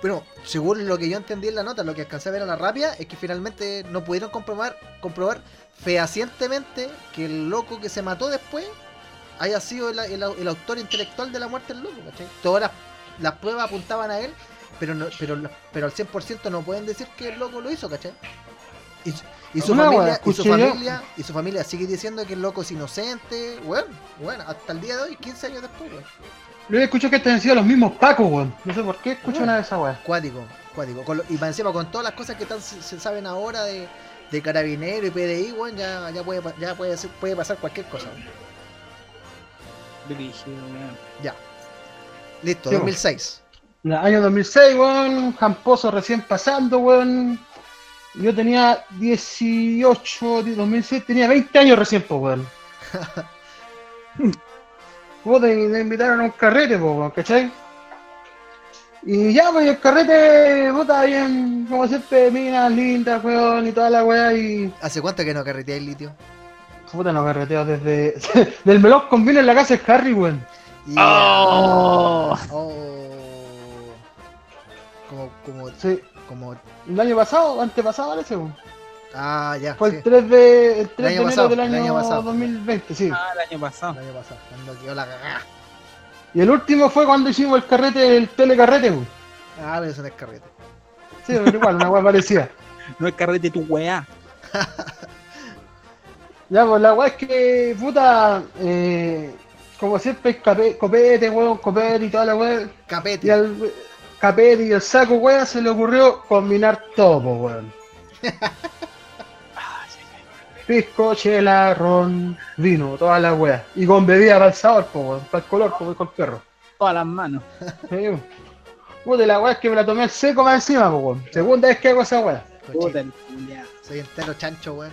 Speaker 1: Pero según lo que yo entendí en la nota, lo que alcancé a ver a la rápida es que finalmente no pudieron comprobar, comprobar fehacientemente que el loco que se mató después haya sido el, el- el autor intelectual de la muerte del loco, ¿cachai? Todas las, las pruebas apuntaban a él, pero no, pero, pero al 100% no pueden decir que el loco lo hizo, ¿cachai? Y, su- y su
Speaker 2: Una
Speaker 1: familia, y su familia, y su familia sigue diciendo que el loco es inocente, bueno, bueno, hasta el día de hoy, 15 años después, weón.
Speaker 2: Yo escuché que han sido los mismos pacos, weón. No sé por qué escucho una de esas weas.
Speaker 1: Cuático, cuático. Con lo- y para encima con todas las cosas que están, se, se saben ahora de, de carabinero y PDI, weón, ya, ya, puede, ya puede, ser- puede pasar cualquier cosa. weón.
Speaker 3: Weón.
Speaker 1: Ya. Listo,
Speaker 2: Sí,
Speaker 1: 2006.
Speaker 2: En el año 2006, weón, Jamposo recién pasando, weón. Yo tenía 18, 2006, tenía 20 años recién, pues, weón. Puta, y me invitaron a un carrete, pues, weón, ¿cachai? Y ya, pues, el carrete, puta, bien, como siempre, minas lindas, weón, y toda la weá, y...
Speaker 1: ¿Hace cuánto que no carreteáis litio?
Speaker 2: Puta, no carreteo desde... del melón con vino en la casa de Harry, weón.
Speaker 1: Y,
Speaker 3: Oh.
Speaker 1: oh. Como, como,
Speaker 2: Sí,
Speaker 1: como.
Speaker 2: el año pasado, antepasado, parece.
Speaker 1: Ah, ya.
Speaker 2: Fue
Speaker 1: sí,
Speaker 2: el 3 de, el 3 de enero
Speaker 1: pasado,
Speaker 2: del
Speaker 1: el
Speaker 2: año,
Speaker 1: año pasado.
Speaker 2: 2020, sí.
Speaker 3: Ah, el año pasado.
Speaker 1: El año pasado, cuando quedó la cagada.
Speaker 2: Y el último fue cuando hicimos el carrete, el telecarrete, weón.
Speaker 1: Ah, pero eso no es carrete.
Speaker 2: Sí, pero igual, una weá parecida.
Speaker 3: No es carrete tu weá.
Speaker 2: Ya, pues la weá es que, puta, eh, como siempre, es cape- copete, weón, copete y toda la weá.
Speaker 1: Capete.
Speaker 2: Y al, capete y el saco, weón, se le ocurrió combinar todo, po, weón. Pisco, chela, ron, vino, toda la weá. Y con bebida para el sabor, po, weón, para el color, como dijo el perro.
Speaker 3: Todas las manos.
Speaker 2: Sí. Puta, la weá es que me la tomé al seco más encima, po, weón. Segunda vez que hago esa weá.
Speaker 3: Puta el culiao.
Speaker 1: Soy entero chancho, weón.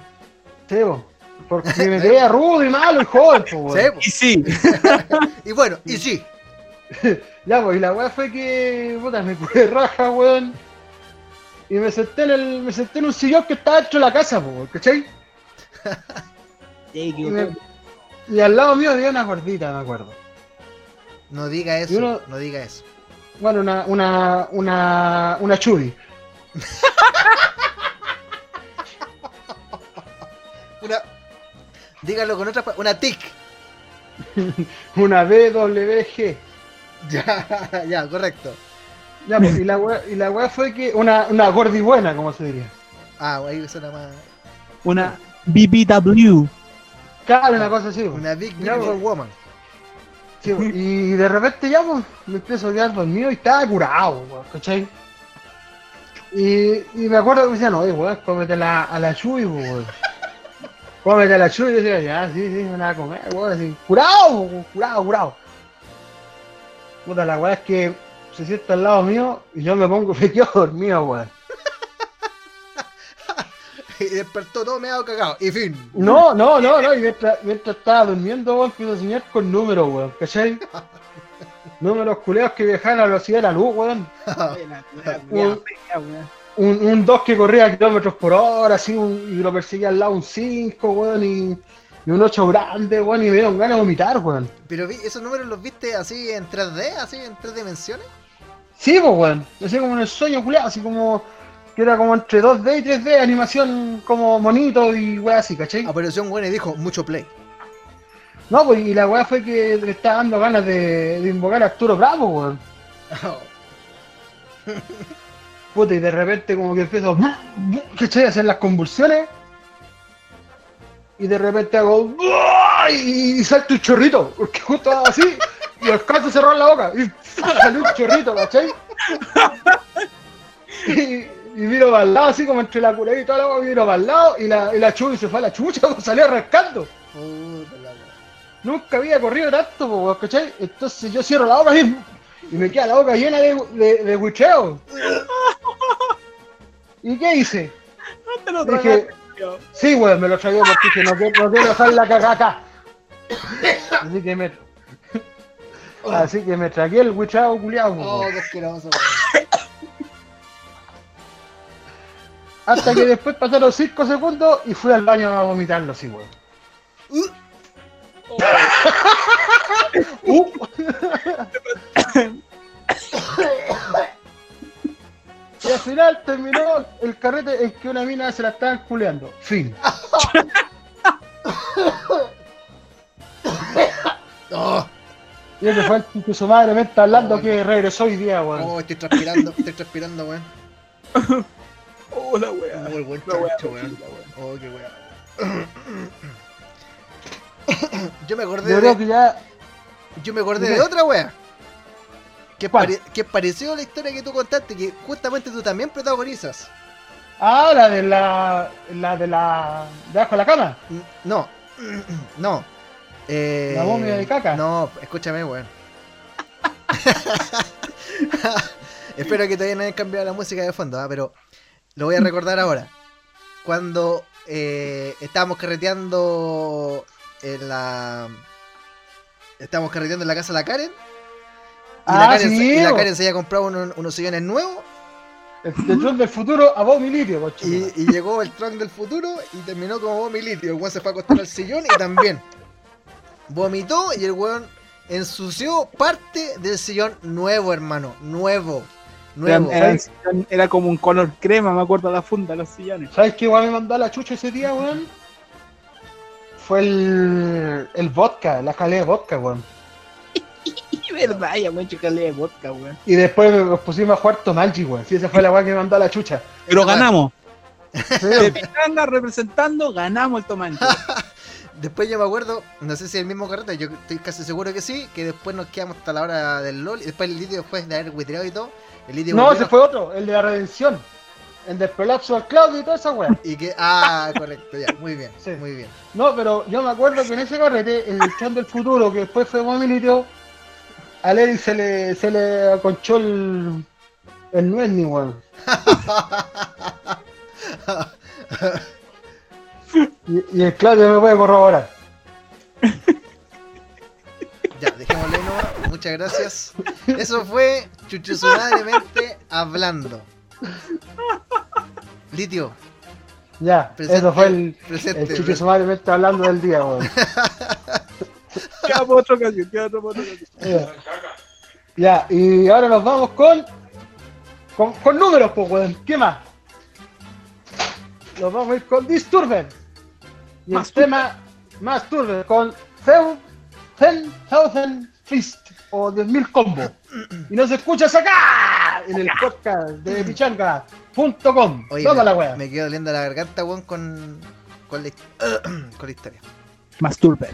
Speaker 2: Sí, po. Porque me quedé rudo y malo y joven, po, weón.
Speaker 1: Sí, po.
Speaker 3: Y sí,
Speaker 1: Y bueno, y sí.
Speaker 2: Ya, pues, y la weá fue que, puta, me curé raja, weón. Y me senté en el, me senté en un sillón que estaba dentro de la casa, po, ¿cachai? Y, me- y al lado mío había una gordita, me acuerdo.
Speaker 1: No diga eso,
Speaker 2: uno-
Speaker 1: no diga eso.
Speaker 2: Bueno, una, una, una, una chubby.
Speaker 1: Una. Dígalo con otra. Una tic.
Speaker 2: Una BWG.
Speaker 1: Ya, ya, correcto.
Speaker 2: Ya, pues, y la weá, y la weá fue que, una, una gordi buena, como se diría.
Speaker 1: Ah, ahí suena más.
Speaker 3: una BBW.
Speaker 2: Claro, una cosa así, pues.
Speaker 1: Una Big Beautiful
Speaker 2: pues.
Speaker 1: Woman.
Speaker 2: Sí, y de repente ya, pues, me empiezo a quedar dormido y estaba curado, weón, ¿cachai? Y, y me acuerdo que me decían, oye, weón, cómete la, a la chuy, weón. Cómete a la chuy, y yo decía, ya, sí, sí, me la voy a comer, weón, así, curado, weón, curado, curado. Puta, la weá es que se sienta al lado mío y yo me pongo, me quedo dormido, weón.
Speaker 1: Y despertó todo meado cagado. Y fin.
Speaker 2: No, no, no, no, y mientras, mientras estaba durmiendo, weón, empiezo a soñar con números, weón, ¿cachai? números culeos que viajaban a la velocidad de la luz, weón.
Speaker 3: Un...
Speaker 2: un, un 2 que corría a kilómetros por hora, así, un- y lo perseguía al lado un 5, weón, y, y un 8 grande, weón, y me dieron ganas de vomitar, weón.
Speaker 1: Pero vi- esos números los viste así en 3D, así en tres dimensiones.
Speaker 2: Sí, pues, weón, así como en el sueño culeado, así como que era como entre 2D y 3D, animación como monito y weón así, ¿cachai?
Speaker 1: Apareció un weón y dijo mucho play.
Speaker 2: No, pues, y la weá fue que le estaba dando ganas de, de invocar a Arturo Bravo, weón. Puta, y de repente como que empiezo, ¿cachai? A hacer las convulsiones. Y de repente hago, y, y salto un chorrito, porque justo así, y alcanzo a cerrar la boca, y salió un chorrito, ¿cachai? Y, y miro para el lado, así como entre la curada y toda la agua, miro para el lado, y la, y la chucha se fue a la chucha, pues, salió
Speaker 1: wea.
Speaker 2: Nunca había corrido tanto, weón, ¿cachai? Entonces yo cierro la boca y, y me queda la boca llena de, de. ¿Y qué hice?
Speaker 3: No te lo
Speaker 2: Dije,
Speaker 3: tragaste, tío.
Speaker 2: Sí, weón, me lo traía porque dije, no quiero, no quiero dejar la caga acá. Así que me. Así que me tragué el bucheo culiado, po,
Speaker 1: Oh, qué asqueroso.
Speaker 2: Hasta que después pasaron 5 segundos y fui al baño a vomitarlo, sí, weón. Y al final terminó el carrete en que una mina se la estaban culeando. Fin.
Speaker 1: Oh,
Speaker 2: Y ese fue el que su madre me está hablando que regresó hoy día, weón.
Speaker 1: oh, estoy transpirando, estoy transpirando, weón.
Speaker 3: Oh, la wea.
Speaker 1: Oh, el buen chancho, weón. Oh, qué weón. Yo me acordé
Speaker 2: Yo
Speaker 1: de,
Speaker 2: creo que ya.
Speaker 1: yo me acordé
Speaker 2: ¿De
Speaker 1: otra wea. Que, pare- que pareció a la historia que tú contaste, que justamente tú también protagonizas.
Speaker 2: Ah, la de la. La de la. de abajo de la cama.
Speaker 1: No, no. Eh,
Speaker 2: ¿La momia de caca?
Speaker 1: No, escúchame, weón. Espero que todavía no hayan cambiado la música de fondo, ¿ah? pero lo voy a recordar ahora. Cuando eh, estábamos carreteando en la. Estábamos carreteando en la casa de la Karen. Y, la,
Speaker 2: Ah,
Speaker 1: Karen
Speaker 2: sí,
Speaker 1: y la
Speaker 2: bo.
Speaker 1: Karen se había comprado unos, unos sillones nuevos.
Speaker 2: El Tron del futuro a vos mi litio.
Speaker 1: Y, y llegó el Trunk del futuro y terminó como vomilitio. El weón se fue a acostar al sillón y también vomitó y el weón ensució parte del sillón nuevo, hermano. Nuevo. Nuevo.
Speaker 3: Era, era- era como un color crema, me acuerdo la funda de los sillones.
Speaker 2: ¿Sabes qué igual me mandó a la chucha ese día, weón? Fue el. el vodka, la jalea de vodka, weón.
Speaker 3: Y verdad, ya me calé de vodka, weón.
Speaker 2: Y después nos pusimos a jugar Tomanji, weón. Sí, esa fue la weá que me mandó a la chucha.
Speaker 3: Pero ganamos. De Pichanga representando, ganamos el Tomanche.
Speaker 1: Después yo me acuerdo, no sé si es el mismo carrete, yo estoy casi seguro que sí, que después nos quedamos hasta la hora del LOL y después el litio después de haber huiteado y todo, el litio
Speaker 2: No, ese fue otro, el de la redención. El del prolapso al Claudio y toda esa weá.
Speaker 1: y que ah, correcto, ya, muy bien,
Speaker 2: Sí.
Speaker 1: muy bien.
Speaker 2: No, pero yo me acuerdo que en ese carrete, el Chan del futuro, que después fue Momilitio, a Lery se le, se le aconchó el, el nuez ni weón. Y, y el Claudio me puede corroborar.
Speaker 1: Ya, dejémosle nomás, muchas gracias. Eso fue Chuchusumadremente hablando. Litio,
Speaker 2: Ya,
Speaker 1: Presente,
Speaker 2: eso fue el, el está hablando del día, weón.
Speaker 4: Queda por otra ocasión, queda por otra ocasión.
Speaker 2: Ya. Ya, y ahora nos vamos con. con, con números, pues, weón. ¿Qué más? Nos vamos a ir con Disturben. Y el
Speaker 4: Masturben.
Speaker 2: tema Masturben con Few 10,000 Fist o 10.000 combo. Y nos escuchas acá en el podcast de pichanga.com.
Speaker 1: me,
Speaker 2: la wea.
Speaker 1: me quedo doliendo la garganta, weón, con, con, la, con la historia.
Speaker 4: Masturbe.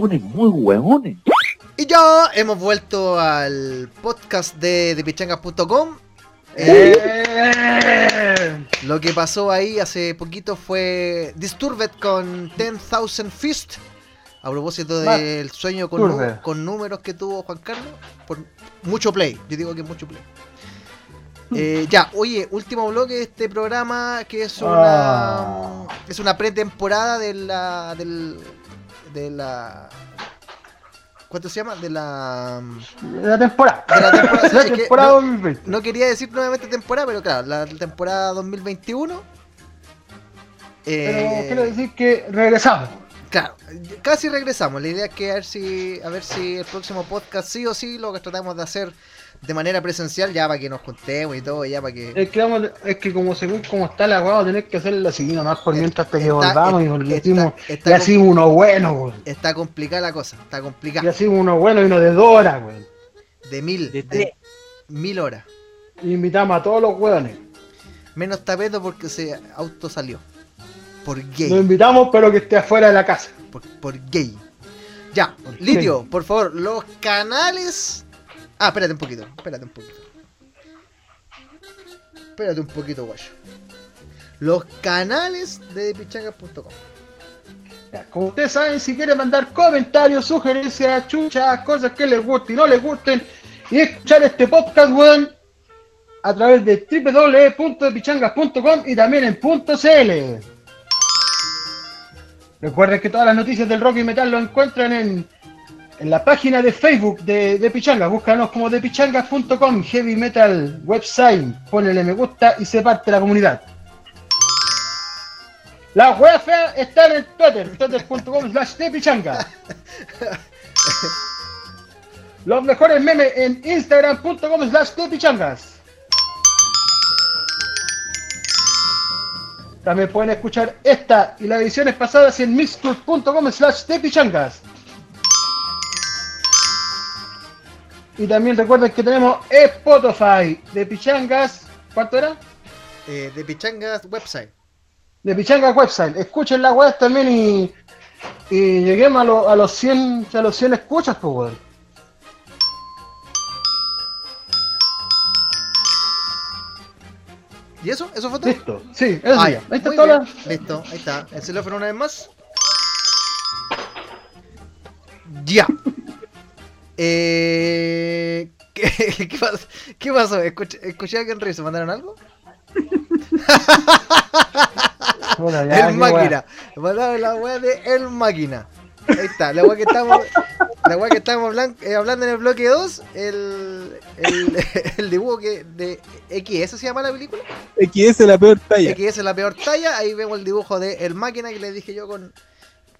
Speaker 7: Ponen muy hueones.
Speaker 1: Y ya hemos vuelto al podcast de, de pichangas.com.
Speaker 2: Eh,
Speaker 1: Lo Lo que pasó ahí hace poquito fue Disturbed con 10,000 Fist. A propósito del sueño con, números que tuvo Juan Carlos. Por mucho play. Yo digo que mucho play. Eh, ya, oye, último bloque de este programa que es una
Speaker 2: Ah.
Speaker 1: es una pretemporada de la del de la ¿cuánto se llama? De la
Speaker 2: De la temporada.
Speaker 1: de la temporada,
Speaker 2: la temporada
Speaker 1: no-
Speaker 2: 2020.
Speaker 1: no quería decir nuevamente temporada, pero claro, la temporada 2021.
Speaker 2: Pero
Speaker 1: eh,
Speaker 2: quiero decir que regresamos.
Speaker 1: Claro, casi regresamos. La idea es que a ver si, a ver si el próximo podcast sí o sí lo que tratamos de hacer de manera presencial, ya para que nos juntemos y todo, ya para que.
Speaker 2: Es que, vamos, es que como según como está la weá, tener que hacerlo así nomás por mientras hasta que
Speaker 1: Está-
Speaker 2: volvamos y
Speaker 1: está-
Speaker 2: volvimos.
Speaker 1: está
Speaker 2: y así uno bueno, weón.
Speaker 1: Está complicada la cosa, está
Speaker 2: Y
Speaker 1: complicada.
Speaker 2: así uno bueno y uno de dos horas, weón.
Speaker 1: De mil,
Speaker 3: De
Speaker 1: de,
Speaker 3: tres.
Speaker 1: mil horas.
Speaker 2: Y invitamos a todos los weones.
Speaker 1: Menos tapeto porque se auto salió. Por
Speaker 2: Lo
Speaker 1: gay.
Speaker 2: invitamos, pero que esté afuera de la casa.
Speaker 1: Por, por gay. Ya,
Speaker 2: Por
Speaker 1: Litio, por favor, los canales. Ah, espérate un poquito, espérate un poquito. Espérate un poquito, guayo. Los canales de pichangas.com.
Speaker 2: Como ustedes saben, si quieren mandar comentarios, sugerencias, chuchas, cosas que les gusten y no les gusten, y escuchar este podcast, weón, a través de www.pichangas.com y también en .cl. Recuerden que todas las noticias del rock y metal lo encuentran en, en la página de Facebook de, de Pichangas. Búscanos como de pichangas.com, heavy metal website. Ponele me gusta y se parte la comunidad. La fea está en el Twitter, twitter.com slash de pichanga. Los mejores memes en instagram.com slash de pichangas. También pueden escuchar esta y las ediciones pasadas en mixclub.com slash de Y también recuerden que tenemos Spotify de pichangas. ¿Cuánto era?
Speaker 1: Eh, de pichangas website.
Speaker 2: de Pichangas Website. Escuchen la web también y, y lleguemos a, lo- a los 100 a los 100 escuchas, pues, weón.
Speaker 1: ¿Y eso? ¿Eso fue todo?
Speaker 2: Listo. Sí, eso
Speaker 1: Ah.
Speaker 2: Ahí está la-
Speaker 1: Listo, ahí está. El teléfono una vez más. Ya. Eh, ¿qué, qué pasó? ¿Qué pasó? Escuché, escuché a alguien reír. ¿Se mandaron algo?
Speaker 2: Ya,
Speaker 1: el máquina. Mandaron la weá de El máquina. Ahí está, la weá que estamos. La weá que estamos hablan- eh, hablando en el bloque 2. El, el, el dibujo que de XS se llama la película.
Speaker 3: XS la peor talla.
Speaker 1: XS es la peor talla. Ahí vemos el dibujo de El máquina que les dije yo con,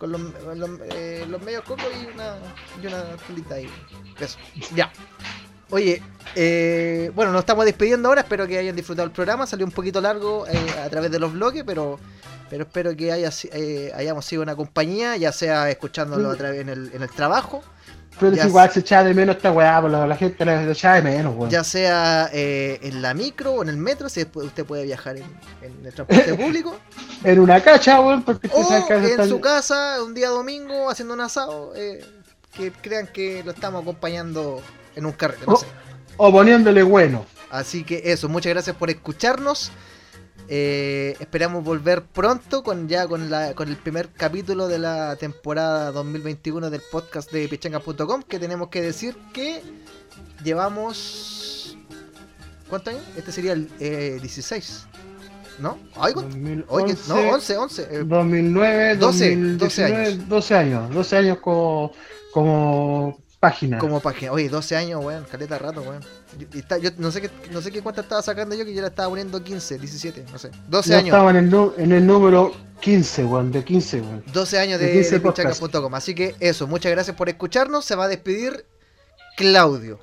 Speaker 1: con los, los, eh, los medios cocos y una, y una tulita ahí. Eso. Ya. Oye, eh, bueno, nos estamos despidiendo ahora. Espero que hayan disfrutado el programa. Salió un poquito largo eh, a través de los bloques, pero, pero espero que haya, eh, hayamos sido una compañía, ya sea escuchándolo a través en el, en el trabajo,
Speaker 2: Pero
Speaker 1: Ya
Speaker 2: igual se echa de menos esta weá, pues la, la gente la la echa de menos, weón.
Speaker 1: ya sea eh, en la micro o en el metro, si después usted puede viajar en, en el transporte público.
Speaker 2: En una cacha, weón, porque saben
Speaker 1: O
Speaker 2: que a veces
Speaker 1: en su casa, un día domingo, haciendo un asado, eh, que crean que lo estamos acompañando en un carrete, no sé.
Speaker 2: O poniéndole bueno.
Speaker 1: Así que eso, muchas gracias por escucharnos. Eh, esperamos volver pronto con ya con la con el primer capítulo de la temporada 2021 del podcast de pichanga.com que tenemos que decir que llevamos ¿cuántos años? Este sería el eh, 16. ¿No? Ay, ¿cuánto?
Speaker 2: 2011,
Speaker 1: Oye, que- no, 11, 11. eh,
Speaker 2: 2009,
Speaker 1: 12,
Speaker 2: 2019,
Speaker 1: 12 años.
Speaker 2: 12 años. 12 años como, como página.
Speaker 1: Como página. Oye, 12 años, weón. Caleta de rato, weón. Y- y está- yo no sé qué, no sé qué cuánta estaba sacando yo, que yo la estaba poniendo 15, 17, no sé. 12
Speaker 2: Ya
Speaker 1: años.
Speaker 2: estaba en el, en el número 15, weón, de 15, weón.
Speaker 1: 12 años
Speaker 2: de
Speaker 1: de,
Speaker 2: 15
Speaker 1: de
Speaker 2: podcast.
Speaker 1: pichanga.com. Así que eso, muchas gracias por escucharnos. Se va a despedir Claudio.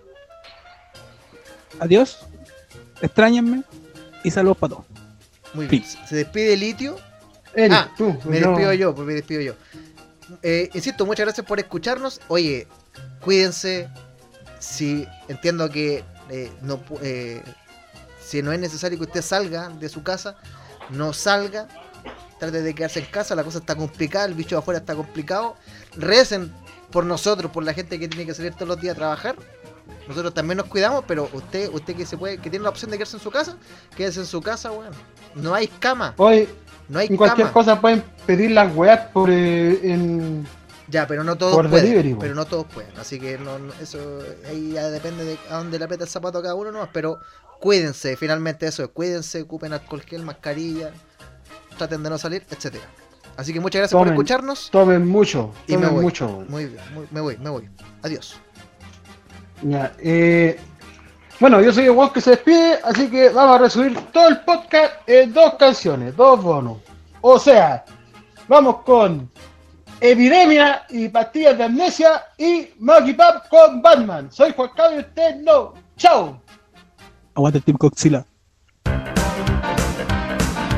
Speaker 3: Adiós. Extrañenme. Y saludos para todos.
Speaker 1: Muy bien. Se despide Litio.
Speaker 2: Eric,
Speaker 1: Ah,
Speaker 2: tú.
Speaker 1: Me
Speaker 2: yo-
Speaker 1: despido yo, pues me despido yo. Eh, insisto, muchas gracias por escucharnos. Oye, cuídense. Si entiendo que eh, no, eh, si no es necesario que usted salga de su casa, no salga. Trate de quedarse en casa, la cosa está complicada, el bicho de afuera está complicado. Recen por nosotros, por la gente que tiene que salir todos los días a trabajar. Nosotros también nos cuidamos, pero usted, usted que se puede, que tiene la opción de quedarse en su casa, quédese en su casa, weón. No hay cama.
Speaker 2: Hoy,
Speaker 1: No hay
Speaker 2: en cualquier
Speaker 1: cama.
Speaker 2: cosa pueden pedir las weas por eh, en.
Speaker 1: Ya, pero no todos
Speaker 2: Por
Speaker 1: pueden.
Speaker 2: delivery,
Speaker 1: pero no todos pueden. Así que no, no- eso ahí ya depende de a dónde le aprieta el zapato a cada uno nomás. Pero cuídense, finalmente eso, cuídense, ocupen alcohol gel, mascarilla, traten de no salir, etcétera. Así que muchas gracias por escucharnos.
Speaker 2: Tomen mucho,
Speaker 1: Y me voy.
Speaker 2: mucho.
Speaker 1: Muy bien, muy- me voy, me voy. Adiós.
Speaker 2: Ya, eh, bueno, yo soy el weón que se despide, así que vamos a resumir todo el podcast en dos canciones, dos bonos. O sea, vamos con Epidemia y Pastillas de Amnesia y Monkey Pop con Batman. Soy Juan Carlos y usted no. ¡Chao!
Speaker 3: Aguanta el Team Coxila.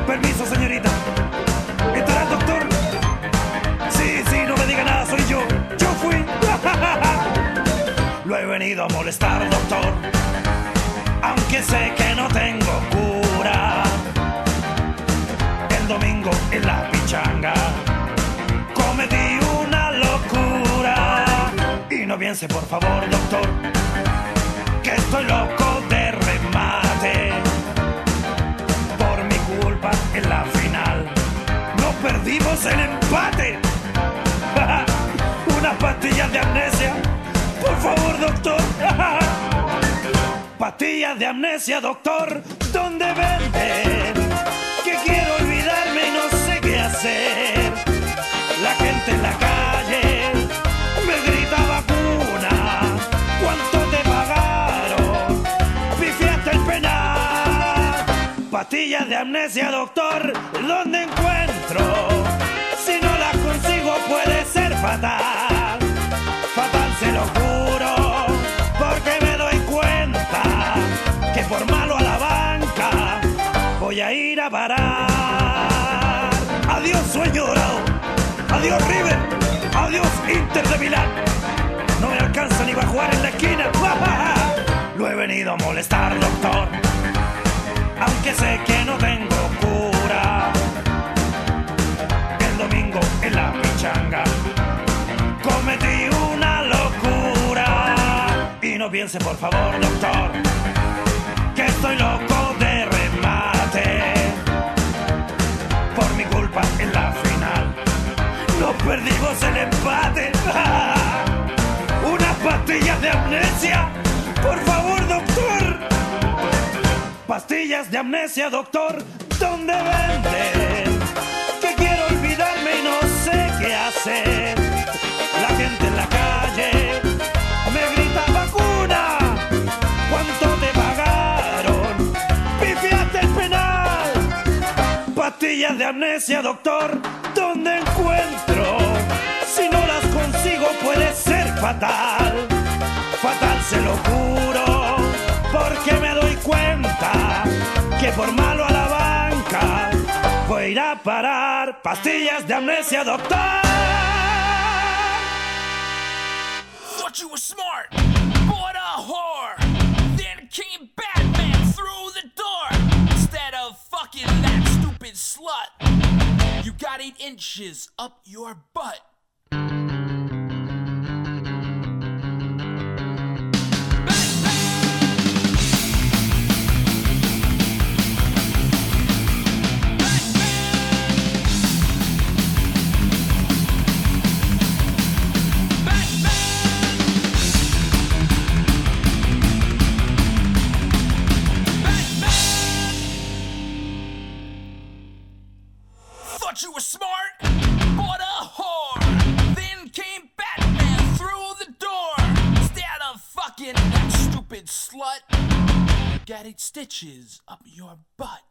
Speaker 8: Permiso, señorita. ¿Estará el doctor? Sí, sí, no me diga nada, soy yo. Yo fui. Lo he venido a molestar, doctor. Aunque sé que no tengo cura. El domingo en la pichanga piense, por favor, doctor, que estoy loco de remate por mi culpa en la final. No perdimos el empate. Unas pastillas de amnesia. Por favor, doctor. Pastillas de amnesia, doctor. ¿Dónde venden? Que quiero olvidarme y no sé qué hacer. La gente en la calle Pastillas de amnesia, doctor, ¿dónde encuentro? Si no las consigo puede ser fatal. Fatal se lo juro, porque me doy cuenta que por malo a la banca voy a ir a parar. Adiós sueño dorado, adiós River, adiós Inter de Milán. No me alcanza ni va a jugar en la esquina. Lo he venido a molestar, doctor aunque sé que no tengo cura. El domingo en la pichanga cometí una locura. Y no piense, por favor, doctor, que estoy loco de remate. Por mi culpa en la final no perdimos el empate. Unas pastillas de amnesia, por favor, doctor. Pastillas de amnesia, doctor, ¿dónde venden? Que quiero olvidarme y no sé qué hacer. La gente en la calle me grita vacuna. ¿Cuánto te pagaron? Pifiaste el penal. Pastillas de amnesia, doctor, ¿dónde encuentro? Si no las consigo puede ser fatal. Fatal se lo juro, porque me doy cuenta que por malo a la banca voy a ir a parar. Pastillas de amnesia, doctor.
Speaker 4: Thought you were smart, bought a whore. Then came Batman through the door. Instead of fucking that stupid slut, you got eight inches up your butt. You were smart, bought a whore. Then came Batman through the door. Instead of fucking that stupid slut, got eight stitches up your butt.